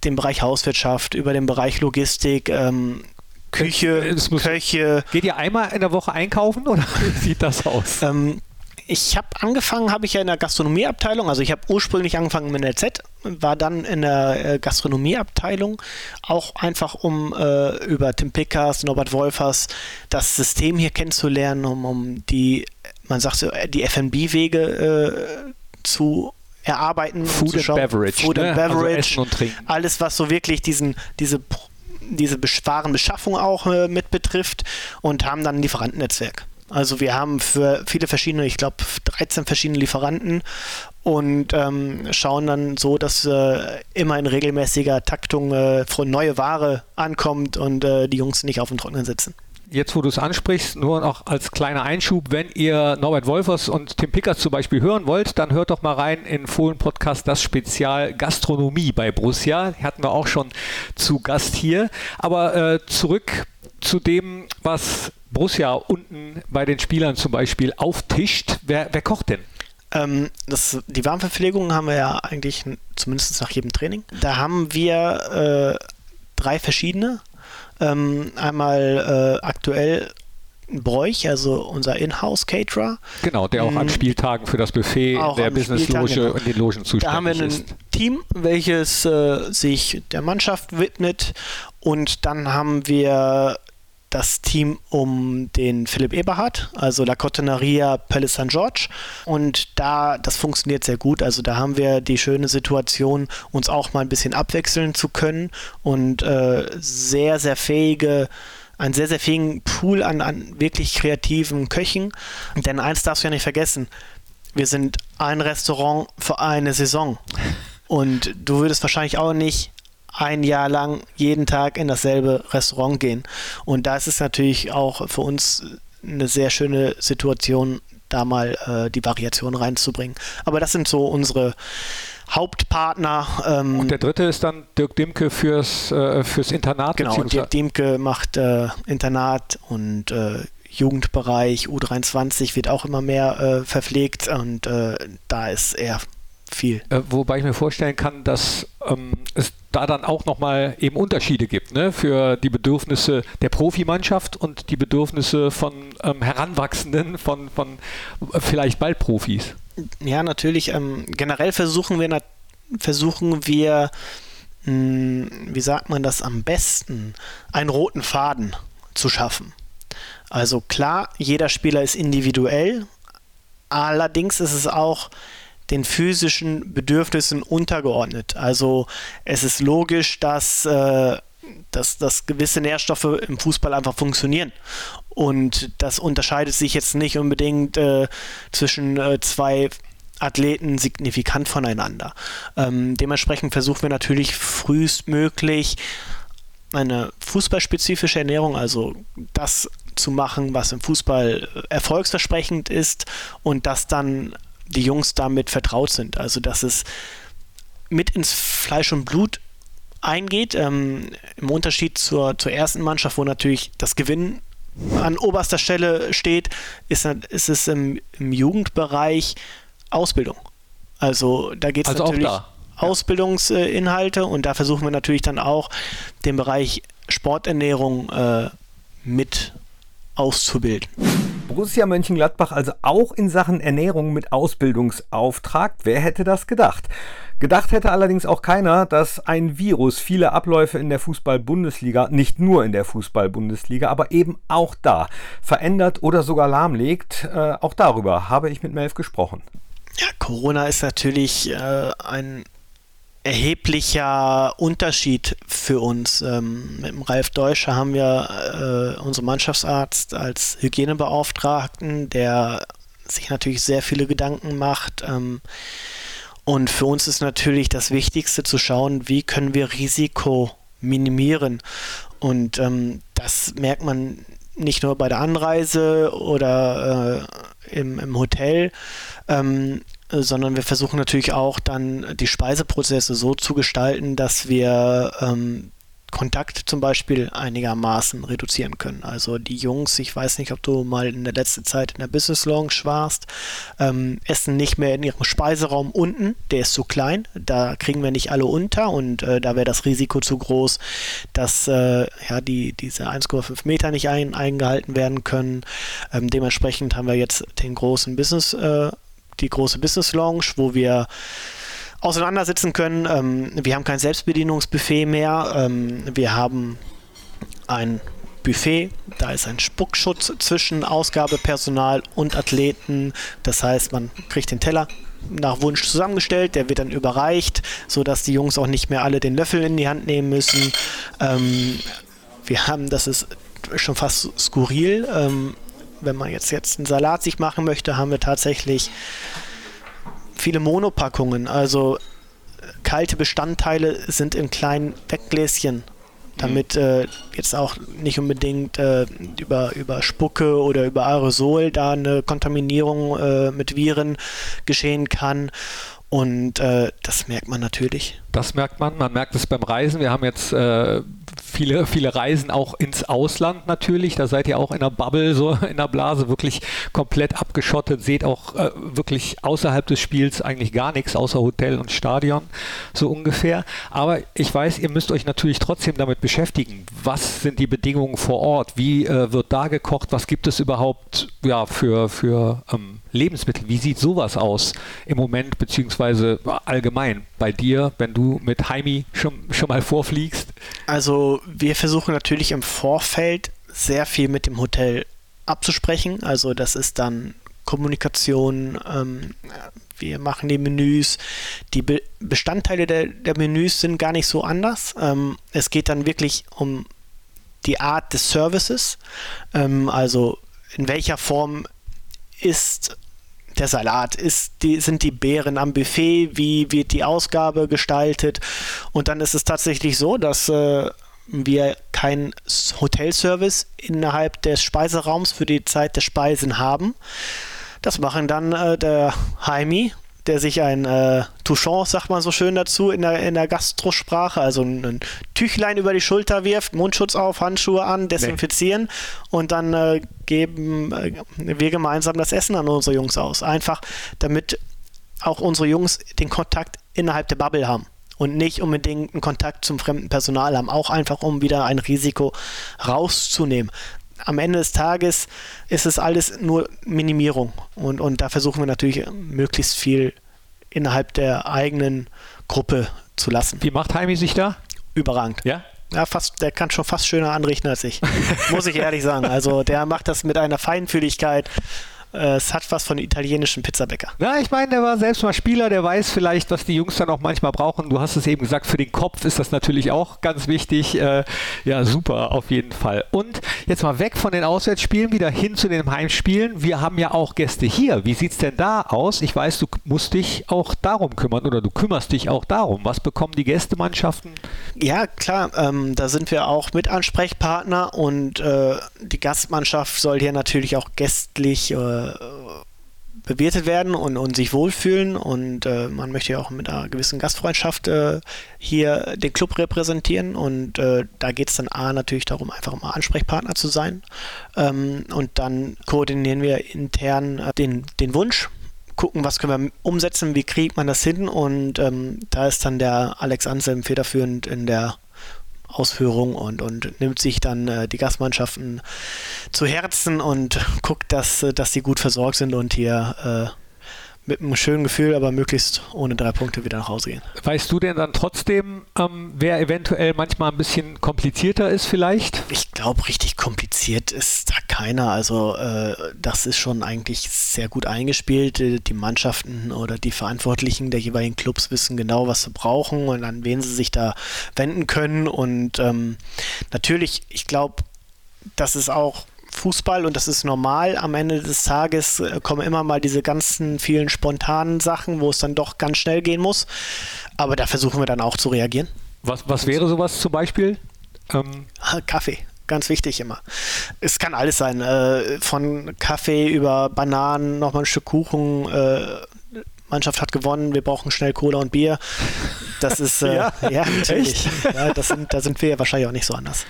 Speaker 2: den Bereich Hauswirtschaft, über den Bereich Logistik, ähm, Küche, Köche.
Speaker 1: Geht ihr einmal in der Woche einkaufen oder wie sieht das aus?
Speaker 2: Ähm, ich habe angefangen, habe ich ja in der Gastronomieabteilung, also ich habe ursprünglich angefangen mit der Z, war dann in der äh, Gastronomieabteilung, auch einfach um äh, über Tim Pickers, Norbert Wolfers das System hier kennenzulernen, um, um die, man sagt so, die FNB-Wege äh, zu erarbeiten.
Speaker 1: Food and Beverage.
Speaker 2: Food
Speaker 1: ne?
Speaker 2: and also Beverage.
Speaker 1: Also und Trinken.
Speaker 2: Alles, was so wirklich diesen, diese diese Warenbeschaffung auch äh, mit betrifft und haben dann ein Lieferantennetzwerk. Also wir haben für viele verschiedene, ich glaube 13 verschiedene Lieferanten und ähm, schauen dann so, dass äh, immer in regelmäßiger Taktung äh, neue Ware ankommt und äh, die Jungs nicht auf dem Trocknen sitzen
Speaker 1: jetzt wo du es ansprichst, nur noch als kleiner Einschub, wenn ihr Norbert Wolfers und Tim Pickers zum Beispiel hören wollt, dann hört doch mal rein in Fohlen Podcast das Spezial Gastronomie bei Borussia. Hatten wir auch schon zu Gast hier. Aber äh, zurück zu dem, was Borussia unten bei den Spielern zum Beispiel auftischt. Wer, wer kocht denn?
Speaker 2: Ähm, das, die Warmverpflegung haben wir ja eigentlich zumindest nach jedem Training. Da haben wir äh, drei verschiedene. Ähm, einmal äh, aktuell Bräuch, also unser Inhouse-Caterer.
Speaker 1: Genau, der auch an mm. Spieltagen für das Buffet der Business-Loge genau. und den Logen zuständig ist. Da haben wir ein ist.
Speaker 2: Team, welches äh, sich der Mannschaft widmet und dann haben wir das Team um den Philipp Eberhardt, also La Cotoneria Pelle St. George. Und da, das funktioniert sehr gut. Also da haben wir die schöne Situation, uns auch mal ein bisschen abwechseln zu können und äh, sehr, sehr fähige einen sehr, sehr fähigen Pool an, an wirklich kreativen Köchen. Denn eins darfst du ja nicht vergessen, wir sind ein Restaurant für eine Saison. Und du würdest wahrscheinlich auch nicht ein Jahr lang jeden Tag in dasselbe Restaurant gehen. Und da ist es natürlich auch für uns eine sehr schöne Situation, da mal äh, die Variation reinzubringen. Aber das sind so unsere Hauptpartner.
Speaker 1: Ähm, und der dritte ist dann Dirk Dimke fürs, äh, fürs Internat?
Speaker 2: Genau, Dirk Dimke macht äh, Internat und äh, Jugendbereich, U23 wird auch immer mehr äh, verpflegt und äh, da ist er viel.
Speaker 1: Äh, wobei ich mir vorstellen kann, dass ähm, es da dann auch nochmal eben Unterschiede gibt, ne? für die Bedürfnisse der Profimannschaft und die Bedürfnisse von ähm, Heranwachsenden, von, von äh, vielleicht bald Profis.
Speaker 2: Ja, natürlich. Ähm, generell versuchen wir, versuchen wir, mh, hm, wie sagt man das am besten, einen roten Faden zu schaffen. Also klar, jeder Spieler ist individuell, allerdings ist es auch den physischen Bedürfnissen untergeordnet. Also es ist logisch, dass, äh, dass, dass gewisse Nährstoffe im Fußball einfach funktionieren. Und das unterscheidet sich jetzt nicht unbedingt äh, zwischen äh, zwei Athleten signifikant voneinander. Ähm, dementsprechend versuchen wir natürlich frühestmöglich eine fußballspezifische Ernährung, also das zu machen, was im Fußball erfolgsversprechend ist und das dann die Jungs damit vertraut sind. Also dass es mit ins Fleisch und Blut eingeht. Ähm, Im Unterschied zur, zur ersten Mannschaft, wo natürlich das Gewinnen an oberster Stelle steht, ist, ist es im, im Jugendbereich Ausbildung. Also da geht es also natürlich da. Ausbildungsinhalte und da versuchen wir natürlich dann auch den Bereich Sporternährung äh, mit auszubilden.
Speaker 4: Borussia Mönchengladbach also auch in Sachen Ernährung mit Ausbildungsauftrag. Wer hätte das gedacht? Gedacht hätte allerdings auch keiner, dass ein Virus viele Abläufe in der Fußball-Bundesliga, nicht nur in der Fußball-Bundesliga, aber eben auch da verändert oder sogar lahmlegt. Äh, auch darüber habe ich mit Melf gesprochen.
Speaker 2: Ja, Corona ist natürlich äh, ein erheblicher Unterschied für uns. Ähm, mit dem Ralf Deutscher haben wir äh, unseren Mannschaftsarzt als Hygienebeauftragten, der sich natürlich sehr viele Gedanken macht. Ähm, und für uns ist natürlich das Wichtigste zu schauen, wie können wir Risiko minimieren. Und ähm, das merkt man nicht nur bei der Anreise oder äh, im, im Hotel, ähm, äh, sondern wir versuchen natürlich auch dann die Speiseprozesse so zu gestalten, dass wir ähm, Kontakt zum Beispiel einigermaßen reduzieren können. Also die Jungs, ich weiß nicht, ob du mal in der letzten Zeit in der Business Lounge warst, ähm, essen nicht mehr in ihrem Speiseraum unten, der ist zu klein, da kriegen wir nicht alle unter und äh, da wäre das Risiko zu groß, dass äh, ja, die, diese 1,5 Meter nicht ein, eingehalten werden können. Ähm, dementsprechend haben wir jetzt den großen Business äh, die große Business Lounge, wo wir auseinandersitzen können. Ähm, wir haben kein Selbstbedienungsbuffet mehr. Ähm, wir haben ein Buffet, da ist ein Spuckschutz zwischen Ausgabepersonal und Athleten. Das heißt, man kriegt den Teller nach Wunsch zusammengestellt, der wird dann überreicht, sodass die Jungs auch nicht mehr alle den Löffel in die Hand nehmen müssen. Ähm, wir haben, das ist schon fast skurril, ähm, wenn man jetzt, jetzt einen Salat sich machen möchte, haben wir tatsächlich viele Monopackungen. Also kalte Bestandteile sind in kleinen Weggläschen, damit äh, jetzt auch nicht unbedingt äh, über, über Spucke oder über Aerosol da eine Kontaminierung äh, mit Viren geschehen kann. Und äh, das merkt man natürlich.
Speaker 1: Das merkt man. Man merkt es beim Reisen. Wir haben jetzt äh, viele, viele Reisen auch ins Ausland natürlich. Da seid ihr auch in der Bubble, so in der Blase, wirklich komplett abgeschottet. Seht auch äh, wirklich außerhalb des Spiels eigentlich gar nichts, außer Hotel und Stadion, so ungefähr. Aber ich weiß, ihr müsst euch natürlich trotzdem damit beschäftigen. Was sind die Bedingungen vor Ort? Wie äh, wird da gekocht? Was gibt es überhaupt ja, für, für ähm, Lebensmittel? Wie sieht sowas aus im Moment, beziehungsweise allgemein bei dir, wenn du mit Heimi schon, schon mal vorfliegst?
Speaker 2: Also wir versuchen natürlich im Vorfeld sehr viel mit dem Hotel abzusprechen. Also das ist dann Kommunikation, ähm, wir machen die Menüs. Die Be Bestandteile der, der, Menüs sind gar nicht so anders. Ähm, es geht dann wirklich um die Art des Services, ähm, also in welcher Form ist der Salat, ist die, sind die Beeren am Buffet, wie wird die Ausgabe gestaltet und dann ist es tatsächlich so, dass äh, wir keinen Hotelservice innerhalb des Speiseraums für die Zeit der Speisen haben. Das machen dann äh, der Heimi, der sich ein äh, Touchon, sagt man so schön dazu, in der, in der Gastrosprache, also ein, ein Tüchlein über die Schulter wirft, Mundschutz auf, Handschuhe an, desinfizieren nee. und dann äh, geben äh, wir gemeinsam das Essen an unsere Jungs aus. Einfach, damit auch unsere Jungs den Kontakt innerhalb der Bubble haben und nicht unbedingt einen Kontakt zum fremden Personal haben, auch einfach um wieder ein Risiko rauszunehmen. Am Ende des Tages ist es alles nur Minimierung und, und da versuchen wir natürlich möglichst viel innerhalb der eigenen Gruppe zu lassen.
Speaker 1: Wie macht Heimi sich da?
Speaker 2: Überragend.
Speaker 1: Ja?
Speaker 2: Ja, fast, der kann schon fast schöner anrichten als ich. Muss ich ehrlich sagen. Also der macht das mit einer Feinfühligkeit äh, es hat was von italienischen Pizzabäcker.
Speaker 1: Na, ich meine, der war selbst mal Spieler, der weiß vielleicht, was die Jungs dann auch manchmal brauchen. Du hast es eben gesagt, für den Kopf ist das natürlich auch ganz wichtig. Äh, ja, super, auf jeden Fall. Und jetzt mal weg von den Auswärtsspielen, wieder hin zu den Heimspielen. Wir haben ja auch Gäste hier. Wie sieht es denn da aus? Ich weiß, du musst dich auch darum kümmern oder du kümmerst dich auch darum. Was bekommen die Gästemannschaften?
Speaker 2: Ja, klar, ähm, da sind wir auch mit Ansprechpartner und äh, die Gastmannschaft soll hier natürlich auch gästlich äh, äh, bewirtet werden und, und sich wohlfühlen. Und äh, man möchte ja auch mit einer gewissen Gastfreundschaft äh, hier den Club repräsentieren. Und äh, da geht es dann A natürlich darum, einfach mal Ansprechpartner zu sein. Ähm, und dann koordinieren wir intern äh, den, den Wunsch gucken, was können wir umsetzen, wie kriegt man das hin. Und ähm, da ist dann der Alex Anselm federführend in der Ausführung und, und nimmt sich dann äh, die Gastmannschaften zu Herzen und guckt, dass, äh, dass sie gut versorgt sind und hier äh, mit einem schönen Gefühl, aber möglichst ohne drei Punkte wieder nach Hause gehen.
Speaker 1: Weißt du denn dann trotzdem, ähm, wer eventuell manchmal ein bisschen komplizierter ist vielleicht?
Speaker 2: Ich glaube, richtig kompliziert ist da keiner. Also äh, das ist schon eigentlich sehr gut eingespielt. Äh, die Mannschaften oder die Verantwortlichen der jeweiligen Clubs wissen genau, was sie brauchen und an wen sie sich da wenden können. Und ähm, natürlich, ich glaube, das ist auch Fußball und das ist normal. Am Ende des Tages äh, kommen immer mal diese ganzen vielen spontanen Sachen, wo es dann doch ganz schnell gehen muss. Aber da versuchen wir dann auch zu reagieren.
Speaker 1: Was, was wäre sowas zum Beispiel?
Speaker 2: Ähm Kaffee ganz wichtig immer. Es kann alles sein, äh, von Kaffee über Bananen, nochmal ein Stück Kuchen. Äh, Mannschaft hat gewonnen, wir brauchen schnell Cola und Bier. Das ist, äh, ja, ja, natürlich. Ja, das sind, da sind wir ja wahrscheinlich auch nicht so anders.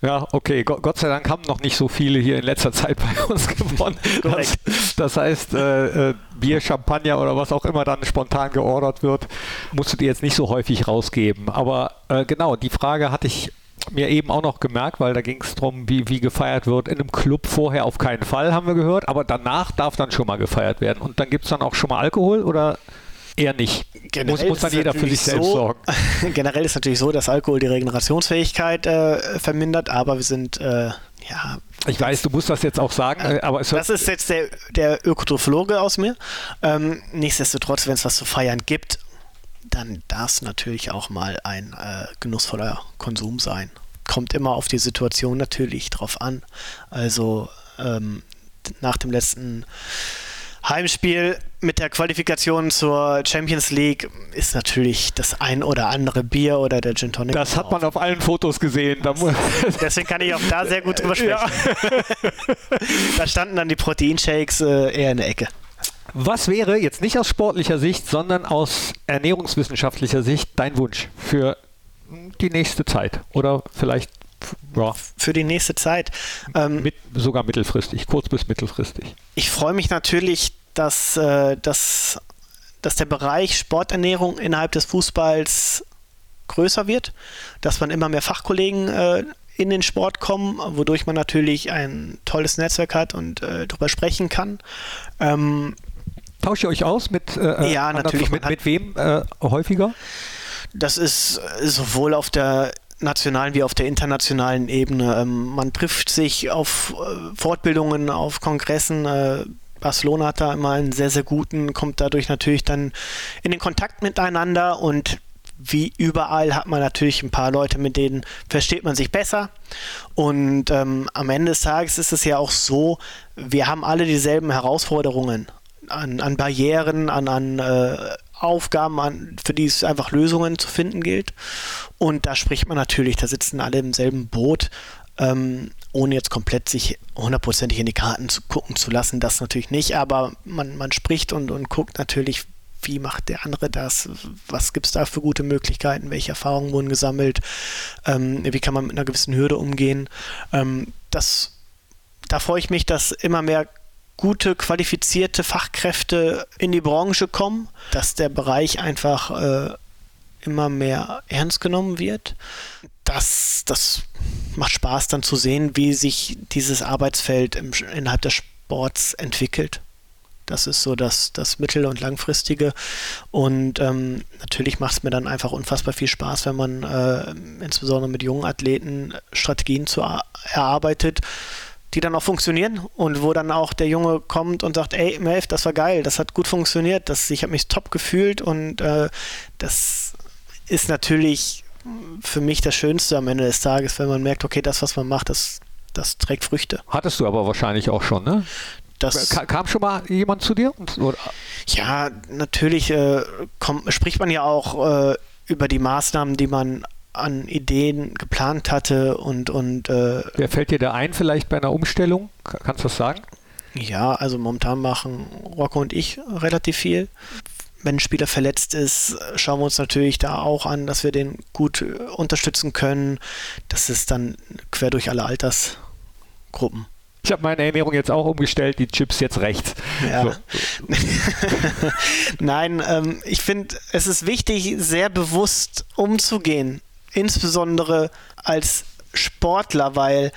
Speaker 1: Ja, okay. Gott, Gott, sei Dank haben noch nicht so viele hier in letzter Zeit bei uns gewonnen. Das, das heißt, äh, äh, Bier, Champagner oder was auch immer dann spontan geordert wird, musst du dir jetzt nicht so häufig rausgeben. Aber äh, genau, die Frage hatte ich mir eben auch noch gemerkt, weil da ging es darum, wie, wie gefeiert wird. In einem Club vorher auf keinen Fall, haben wir gehört, aber danach darf dann schon mal gefeiert werden. Und dann gibt es dann auch schon mal Alkohol oder Eher nicht.
Speaker 2: Generell muss, muss dann jeder für sich selbst so, sorgen. Generell ist natürlich so, dass Alkohol die Regenerationsfähigkeit äh, vermindert, aber wir sind äh, ja.
Speaker 1: Ich weiß, du musst das jetzt auch sagen, äh, aber
Speaker 2: das ist jetzt der, der Ökotrophologe aus mir. Ähm, nichtsdestotrotz, wenn es was zu feiern gibt, dann darf es natürlich auch mal ein äh, genussvoller Konsum sein. Kommt immer auf die Situation natürlich drauf an. Also ähm, nach dem letzten Heimspiel mit der Qualifikation zur Champions League ist natürlich das ein oder andere Bier oder der Gin Tonic.
Speaker 1: Das hat man auf allen Fotos gesehen.
Speaker 2: Deswegen kann ich auch da sehr gut drüber sprechen. Ja. da standen dann die Proteinshakes äh, eher in der Ecke.
Speaker 1: Was wäre jetzt nicht aus sportlicher Sicht, sondern aus ernährungswissenschaftlicher Sicht dein Wunsch für die nächste Zeit? Oder vielleicht
Speaker 2: ja. für die nächste Zeit.
Speaker 1: Ähm, Mit, sogar mittelfristig, kurz bis mittelfristig.
Speaker 2: Ich freue mich natürlich, dass, äh, dass, dass der Bereich Sporternährung innerhalb des Fußballs größer wird, dass man immer mehr Fachkollegen äh, in den Sport kommen, wodurch man natürlich ein tolles Netzwerk hat und äh, darüber sprechen kann. Ähm,
Speaker 1: Tauscht ihr euch aus mit,
Speaker 2: äh, ja, natürlich,
Speaker 1: mit, mit wem äh, häufiger?
Speaker 2: Das ist sowohl auf der nationalen wie auf der internationalen Ebene. Ähm, man trifft sich auf äh, Fortbildungen, auf Kongressen. Äh, Barcelona hat da immer einen sehr, sehr guten, kommt dadurch natürlich dann in den Kontakt miteinander und wie überall hat man natürlich ein paar Leute, mit denen versteht man sich besser. Und ähm, am Ende des Tages ist es ja auch so, wir haben alle dieselben Herausforderungen an, an Barrieren, an, an äh, Aufgaben, an, für die es einfach Lösungen zu finden gilt. Und da spricht man natürlich, da sitzen alle im selben Boot. Ähm, ohne jetzt komplett sich hundertprozentig in die Karten zu gucken zu lassen, das natürlich nicht, aber man, man spricht und, und guckt natürlich, wie macht der andere das, was gibt es da für gute Möglichkeiten, welche Erfahrungen wurden gesammelt, ähm, wie kann man mit einer gewissen Hürde umgehen. Ähm, das, da freue ich mich, dass immer mehr gute, qualifizierte Fachkräfte in die Branche kommen, dass der Bereich einfach äh, immer mehr ernst genommen wird. Das, das macht Spaß dann zu sehen, wie sich dieses Arbeitsfeld im, innerhalb des Sports entwickelt. Das ist so das, das mittel- und langfristige. Und ähm, natürlich macht es mir dann einfach unfassbar viel Spaß, wenn man äh, insbesondere mit jungen Athleten Strategien zu erarbeitet, die dann auch funktionieren und wo dann auch der Junge kommt und sagt, ey, Melf, das war geil, das hat gut funktioniert, das, ich habe mich top gefühlt und äh, das ist natürlich für mich das Schönste am Ende des Tages, wenn man merkt, okay, das, was man macht, das, das trägt Früchte.
Speaker 1: Hattest du aber wahrscheinlich auch schon, ne? Das, kam schon mal jemand zu dir? Oder?
Speaker 2: Ja, natürlich äh, kommt, spricht man ja auch äh, über die Maßnahmen, die man an Ideen geplant hatte und und äh,
Speaker 1: Wer fällt dir da ein vielleicht bei einer Umstellung? Kannst du das sagen?
Speaker 2: Ja, also momentan machen Rocco und ich relativ viel. Wenn ein Spieler verletzt ist, schauen wir uns natürlich da auch an, dass wir den gut äh, unterstützen können. Das ist dann quer durch alle Altersgruppen.
Speaker 1: Ich habe meine Ernährung jetzt auch umgestellt, die Chips jetzt rechts. Ja. So.
Speaker 2: Nein, ähm, ich finde, es ist wichtig, sehr bewusst umzugehen, insbesondere als Sportler, weil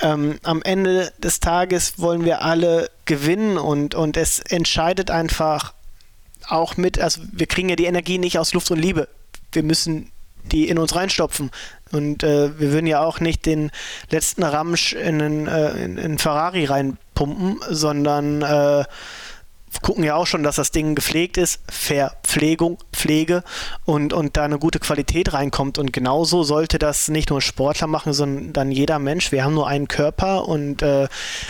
Speaker 2: ähm, am Ende des Tages wollen wir alle gewinnen und, und es entscheidet einfach auch mit, also wir kriegen ja die Energie nicht aus Luft und Liebe. Wir müssen die in uns reinstopfen. Und äh, wir würden ja auch nicht den letzten Ramsch in einen, äh, in, in Ferrari reinpumpen, sondern äh, gucken ja auch schon, dass das Ding gepflegt ist, Verpflegung, Pflege und, und da eine gute Qualität reinkommt. Und genauso sollte das nicht nur Sportler machen, sondern jeder Mensch. Wir haben nur einen Körper und äh,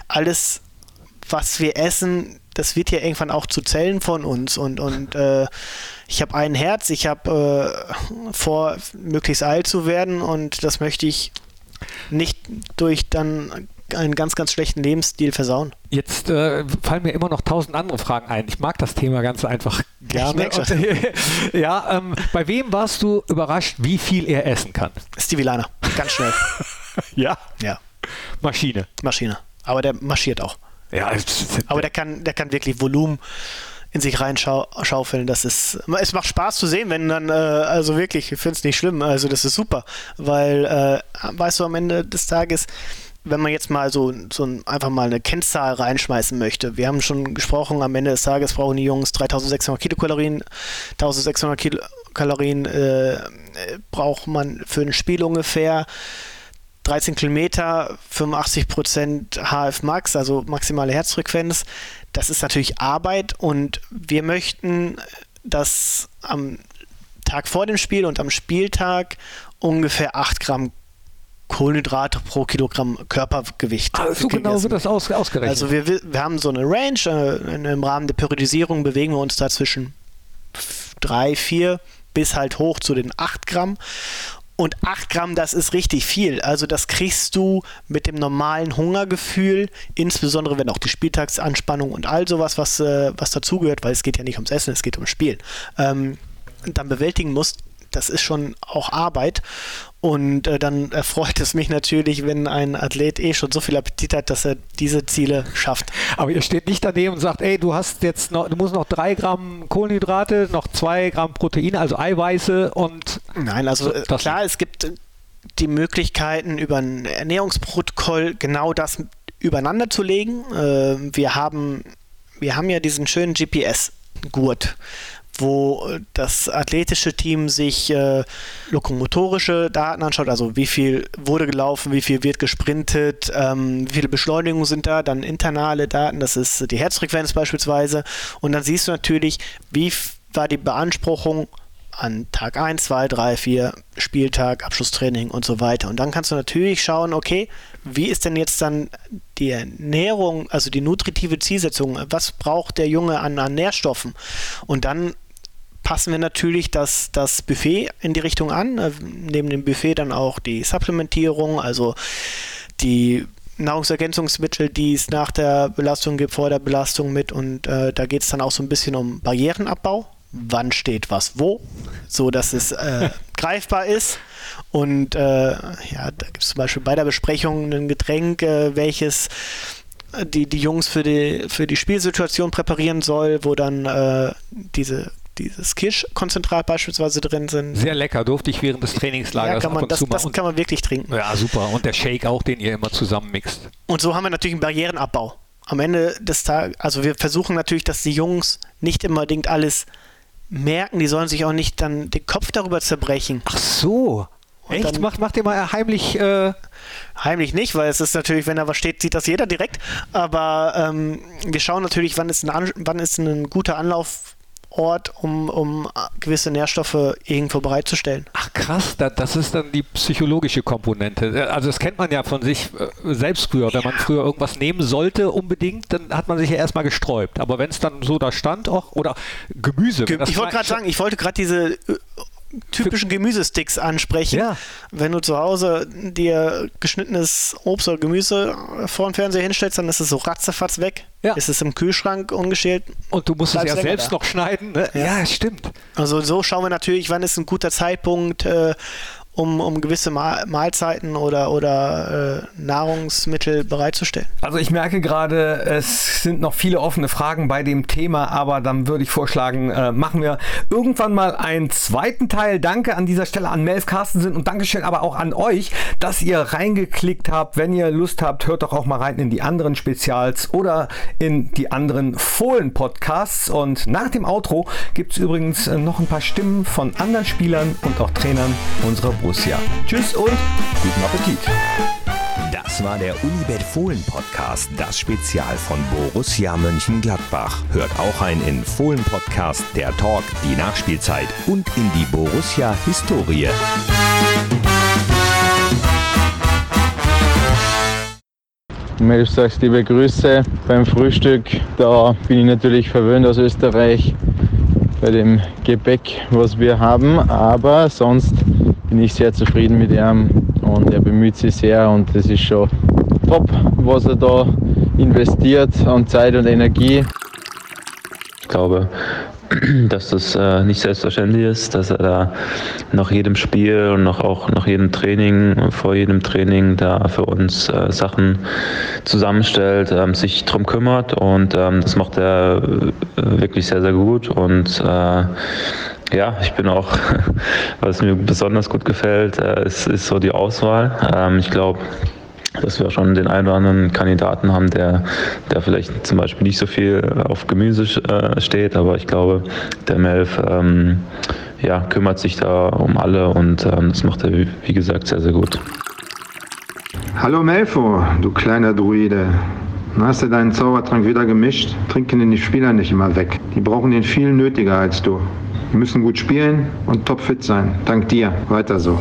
Speaker 2: alles, was wir essen, das wird ja irgendwann auch zu Zellen von uns. Und, und äh, ich habe ein Herz, ich habe äh, vor, möglichst alt zu werden und das möchte ich nicht durch dann einen ganz, ganz schlechten Lebensstil versauen.
Speaker 1: Jetzt äh, fallen mir immer noch tausend andere Fragen ein. Ich mag das Thema ganz einfach gerne. Und, ja, ähm, bei wem warst du überrascht, wie viel er essen kann?
Speaker 2: Stevie Liner, ganz schnell.
Speaker 1: ja?
Speaker 2: Ja.
Speaker 1: Maschine.
Speaker 2: Maschine. Aber der marschiert auch.
Speaker 1: Ja,
Speaker 2: aber der kann, der kann wirklich Volumen in sich reinschaufeln. Das ist, es macht Spaß zu sehen, wenn dann, äh, also wirklich, ich finde es nicht schlimm, also das ist super, weil, äh, weißt du, am Ende des Tages, wenn man jetzt mal so, so ein, einfach mal eine Kennzahl reinschmeißen möchte, wir haben schon gesprochen, am Ende des Tages brauchen die Jungs 3600 Kilokalorien, 1600 Kilokalorien äh, braucht man für ein Spiel ungefähr. 13 Kilometer, 85 Prozent HF Max, also maximale Herzfrequenz. Das ist natürlich Arbeit und wir möchten, dass am Tag vor dem Spiel und am Spieltag ungefähr 8 Gramm Kohlenhydrate pro Kilogramm Körpergewicht.
Speaker 1: Ah, so genau wird das aus, ausgerechnet.
Speaker 2: Also wir, wir haben so eine Range, äh, im Rahmen der Periodisierung bewegen wir uns da zwischen 3, 4 bis halt hoch zu den 8 Gramm. Und 8 Gramm, das ist richtig viel. Also das kriegst du mit dem normalen Hungergefühl, insbesondere wenn auch die Spieltagsanspannung und all sowas, was, äh, was dazugehört, weil es geht ja nicht ums Essen, es geht ums Spielen, ähm, dann bewältigen musst, das ist schon auch Arbeit. Und äh, dann erfreut es mich natürlich, wenn ein Athlet eh schon so viel Appetit hat, dass er diese Ziele schafft.
Speaker 1: Aber ihr steht nicht daneben und sagt, ey, du hast jetzt noch, du musst noch drei Gramm Kohlenhydrate, noch zwei Gramm Proteine, also Eiweiße und.
Speaker 2: Nein, also äh, klar, es gibt die Möglichkeiten, über ein Ernährungsprotokoll genau das übereinander zu legen. Äh, wir haben, wir haben ja diesen schönen GPS-Gurt wo das athletische Team sich äh, lokomotorische Daten anschaut, also wie viel wurde gelaufen, wie viel wird gesprintet, ähm, wie viele Beschleunigungen sind da, dann internale Daten, das ist die Herzfrequenz beispielsweise. Und dann siehst du natürlich, wie war die Beanspruchung an Tag 1, 2, 3, 4, Spieltag, Abschlusstraining und so weiter. Und dann kannst du natürlich schauen, okay, wie ist denn jetzt dann die Ernährung, also die nutritive Zielsetzung, was braucht der Junge an, an Nährstoffen? Und dann passen wir natürlich das, das Buffet in die Richtung an. Äh, neben dem Buffet dann auch die Supplementierung, also die Nahrungsergänzungsmittel, die es nach der Belastung gibt, vor der Belastung mit. Und äh, da geht es dann auch so ein bisschen um Barrierenabbau. Wann steht was wo, so dass es äh, greifbar ist. Und äh, ja, da gibt es zum Beispiel bei der Besprechung ein Getränk, äh, welches die, die Jungs für die, für die Spielsituation präparieren soll, wo dann äh, diese dieses Kirschkonzentrat beispielsweise drin sind.
Speaker 1: Sehr lecker, durfte ich während des Trainingslagers
Speaker 2: ja, kann man, das, das kann man wirklich trinken.
Speaker 1: Ja, super. Und der Shake auch, den ihr immer zusammen mixt.
Speaker 2: Und so haben wir natürlich einen Barrierenabbau. Am Ende des Tages, also wir versuchen natürlich, dass die Jungs nicht unbedingt alles merken, die sollen sich auch nicht dann den Kopf darüber zerbrechen.
Speaker 1: Ach so. Und Echt? Macht, macht ihr mal heimlich. Äh
Speaker 2: heimlich nicht, weil es ist natürlich, wenn da was steht, sieht das jeder direkt. Aber ähm, wir schauen natürlich, wann ist ein, wann ist ein guter Anlauf Ort, um, um gewisse Nährstoffe irgendwo bereitzustellen.
Speaker 1: Ach krass, da, das ist dann die psychologische Komponente. Also das kennt man ja von sich äh, selbst früher. Wenn man früher irgendwas nehmen sollte unbedingt, dann hat man sich ja erstmal gesträubt. Aber wenn es dann so da stand auch, oder Gemüse.
Speaker 2: Ge ich wollte gerade sagen, ich wollte gerade diese äh, typischen Gemüsesticks ansprechen. Ja. Wenn du zu Hause dir geschnittenes Obst oder Gemüse vor dem Fernseher hinstellst, dann ist es so ratzefatz weg. Ja. Ist es im Kühlschrank ungeschält.
Speaker 1: Und du musst es ja selbst da. noch schneiden. Ne? Ja. ja, stimmt.
Speaker 2: Also so schauen wir natürlich, wann ist ein guter Zeitpunkt, äh, um, um gewisse Mahlzeiten oder, oder äh, Nahrungsmittel bereitzustellen?
Speaker 4: Also ich merke gerade, es sind noch viele offene Fragen bei dem Thema, aber dann würde ich vorschlagen, äh, machen wir irgendwann mal einen zweiten Teil. Danke an dieser Stelle an Melf Carstensen und Dankeschön aber auch an euch, dass ihr reingeklickt habt. Wenn ihr Lust habt, hört doch auch mal rein in die anderen Spezials oder in die anderen Fohlen-Podcasts. Und nach dem Outro gibt es übrigens äh, noch ein paar Stimmen von anderen Spielern und auch Trainern unserer Borussia. Tschüss und guten Appetit.
Speaker 3: Das war der Unibet Fohlen Podcast, das Spezial von Borussia Mönchengladbach. Hört auch ein in Fohlen Podcast, der Talk, die Nachspielzeit und in die Borussia Historie.
Speaker 6: Melf sagst liebe Grüße beim Frühstück. Da bin ich natürlich verwöhnt aus Österreich bei dem Gebäck, was wir haben. Aber sonst bin ich sehr zufrieden mit ihm und er bemüht sich sehr und das ist schon top, was er da investiert an Zeit und Energie.
Speaker 11: Ich glaube, dass das äh, nicht selbstverständlich ist, dass er da nach jedem Spiel und nach, auch nach jedem Training, vor jedem Training da für uns äh, Sachen zusammenstellt, ähm, sich darum kümmert und ähm, das macht er äh, wirklich sehr, sehr gut und äh, ja, ich bin auch, was mir besonders gut gefällt, äh, ist, ist so die Auswahl. Ähm, ich glaube, dass wir schon den einen oder anderen Kandidaten haben, der, der vielleicht zum Beispiel nicht so viel auf Gemüse äh, steht, aber ich glaube, der Melf ähm, ja, kümmert sich da um alle und ähm, das macht er, wie gesagt, sehr, sehr gut.
Speaker 12: Hallo Melfo, du kleiner Druide. Hast du deinen Zaubertrank wieder gemischt? Trinken den die Spieler nicht immer weg. Die brauchen den viel nötiger als du müssen gut spielen und topfit sein. Dank dir. Weiter so.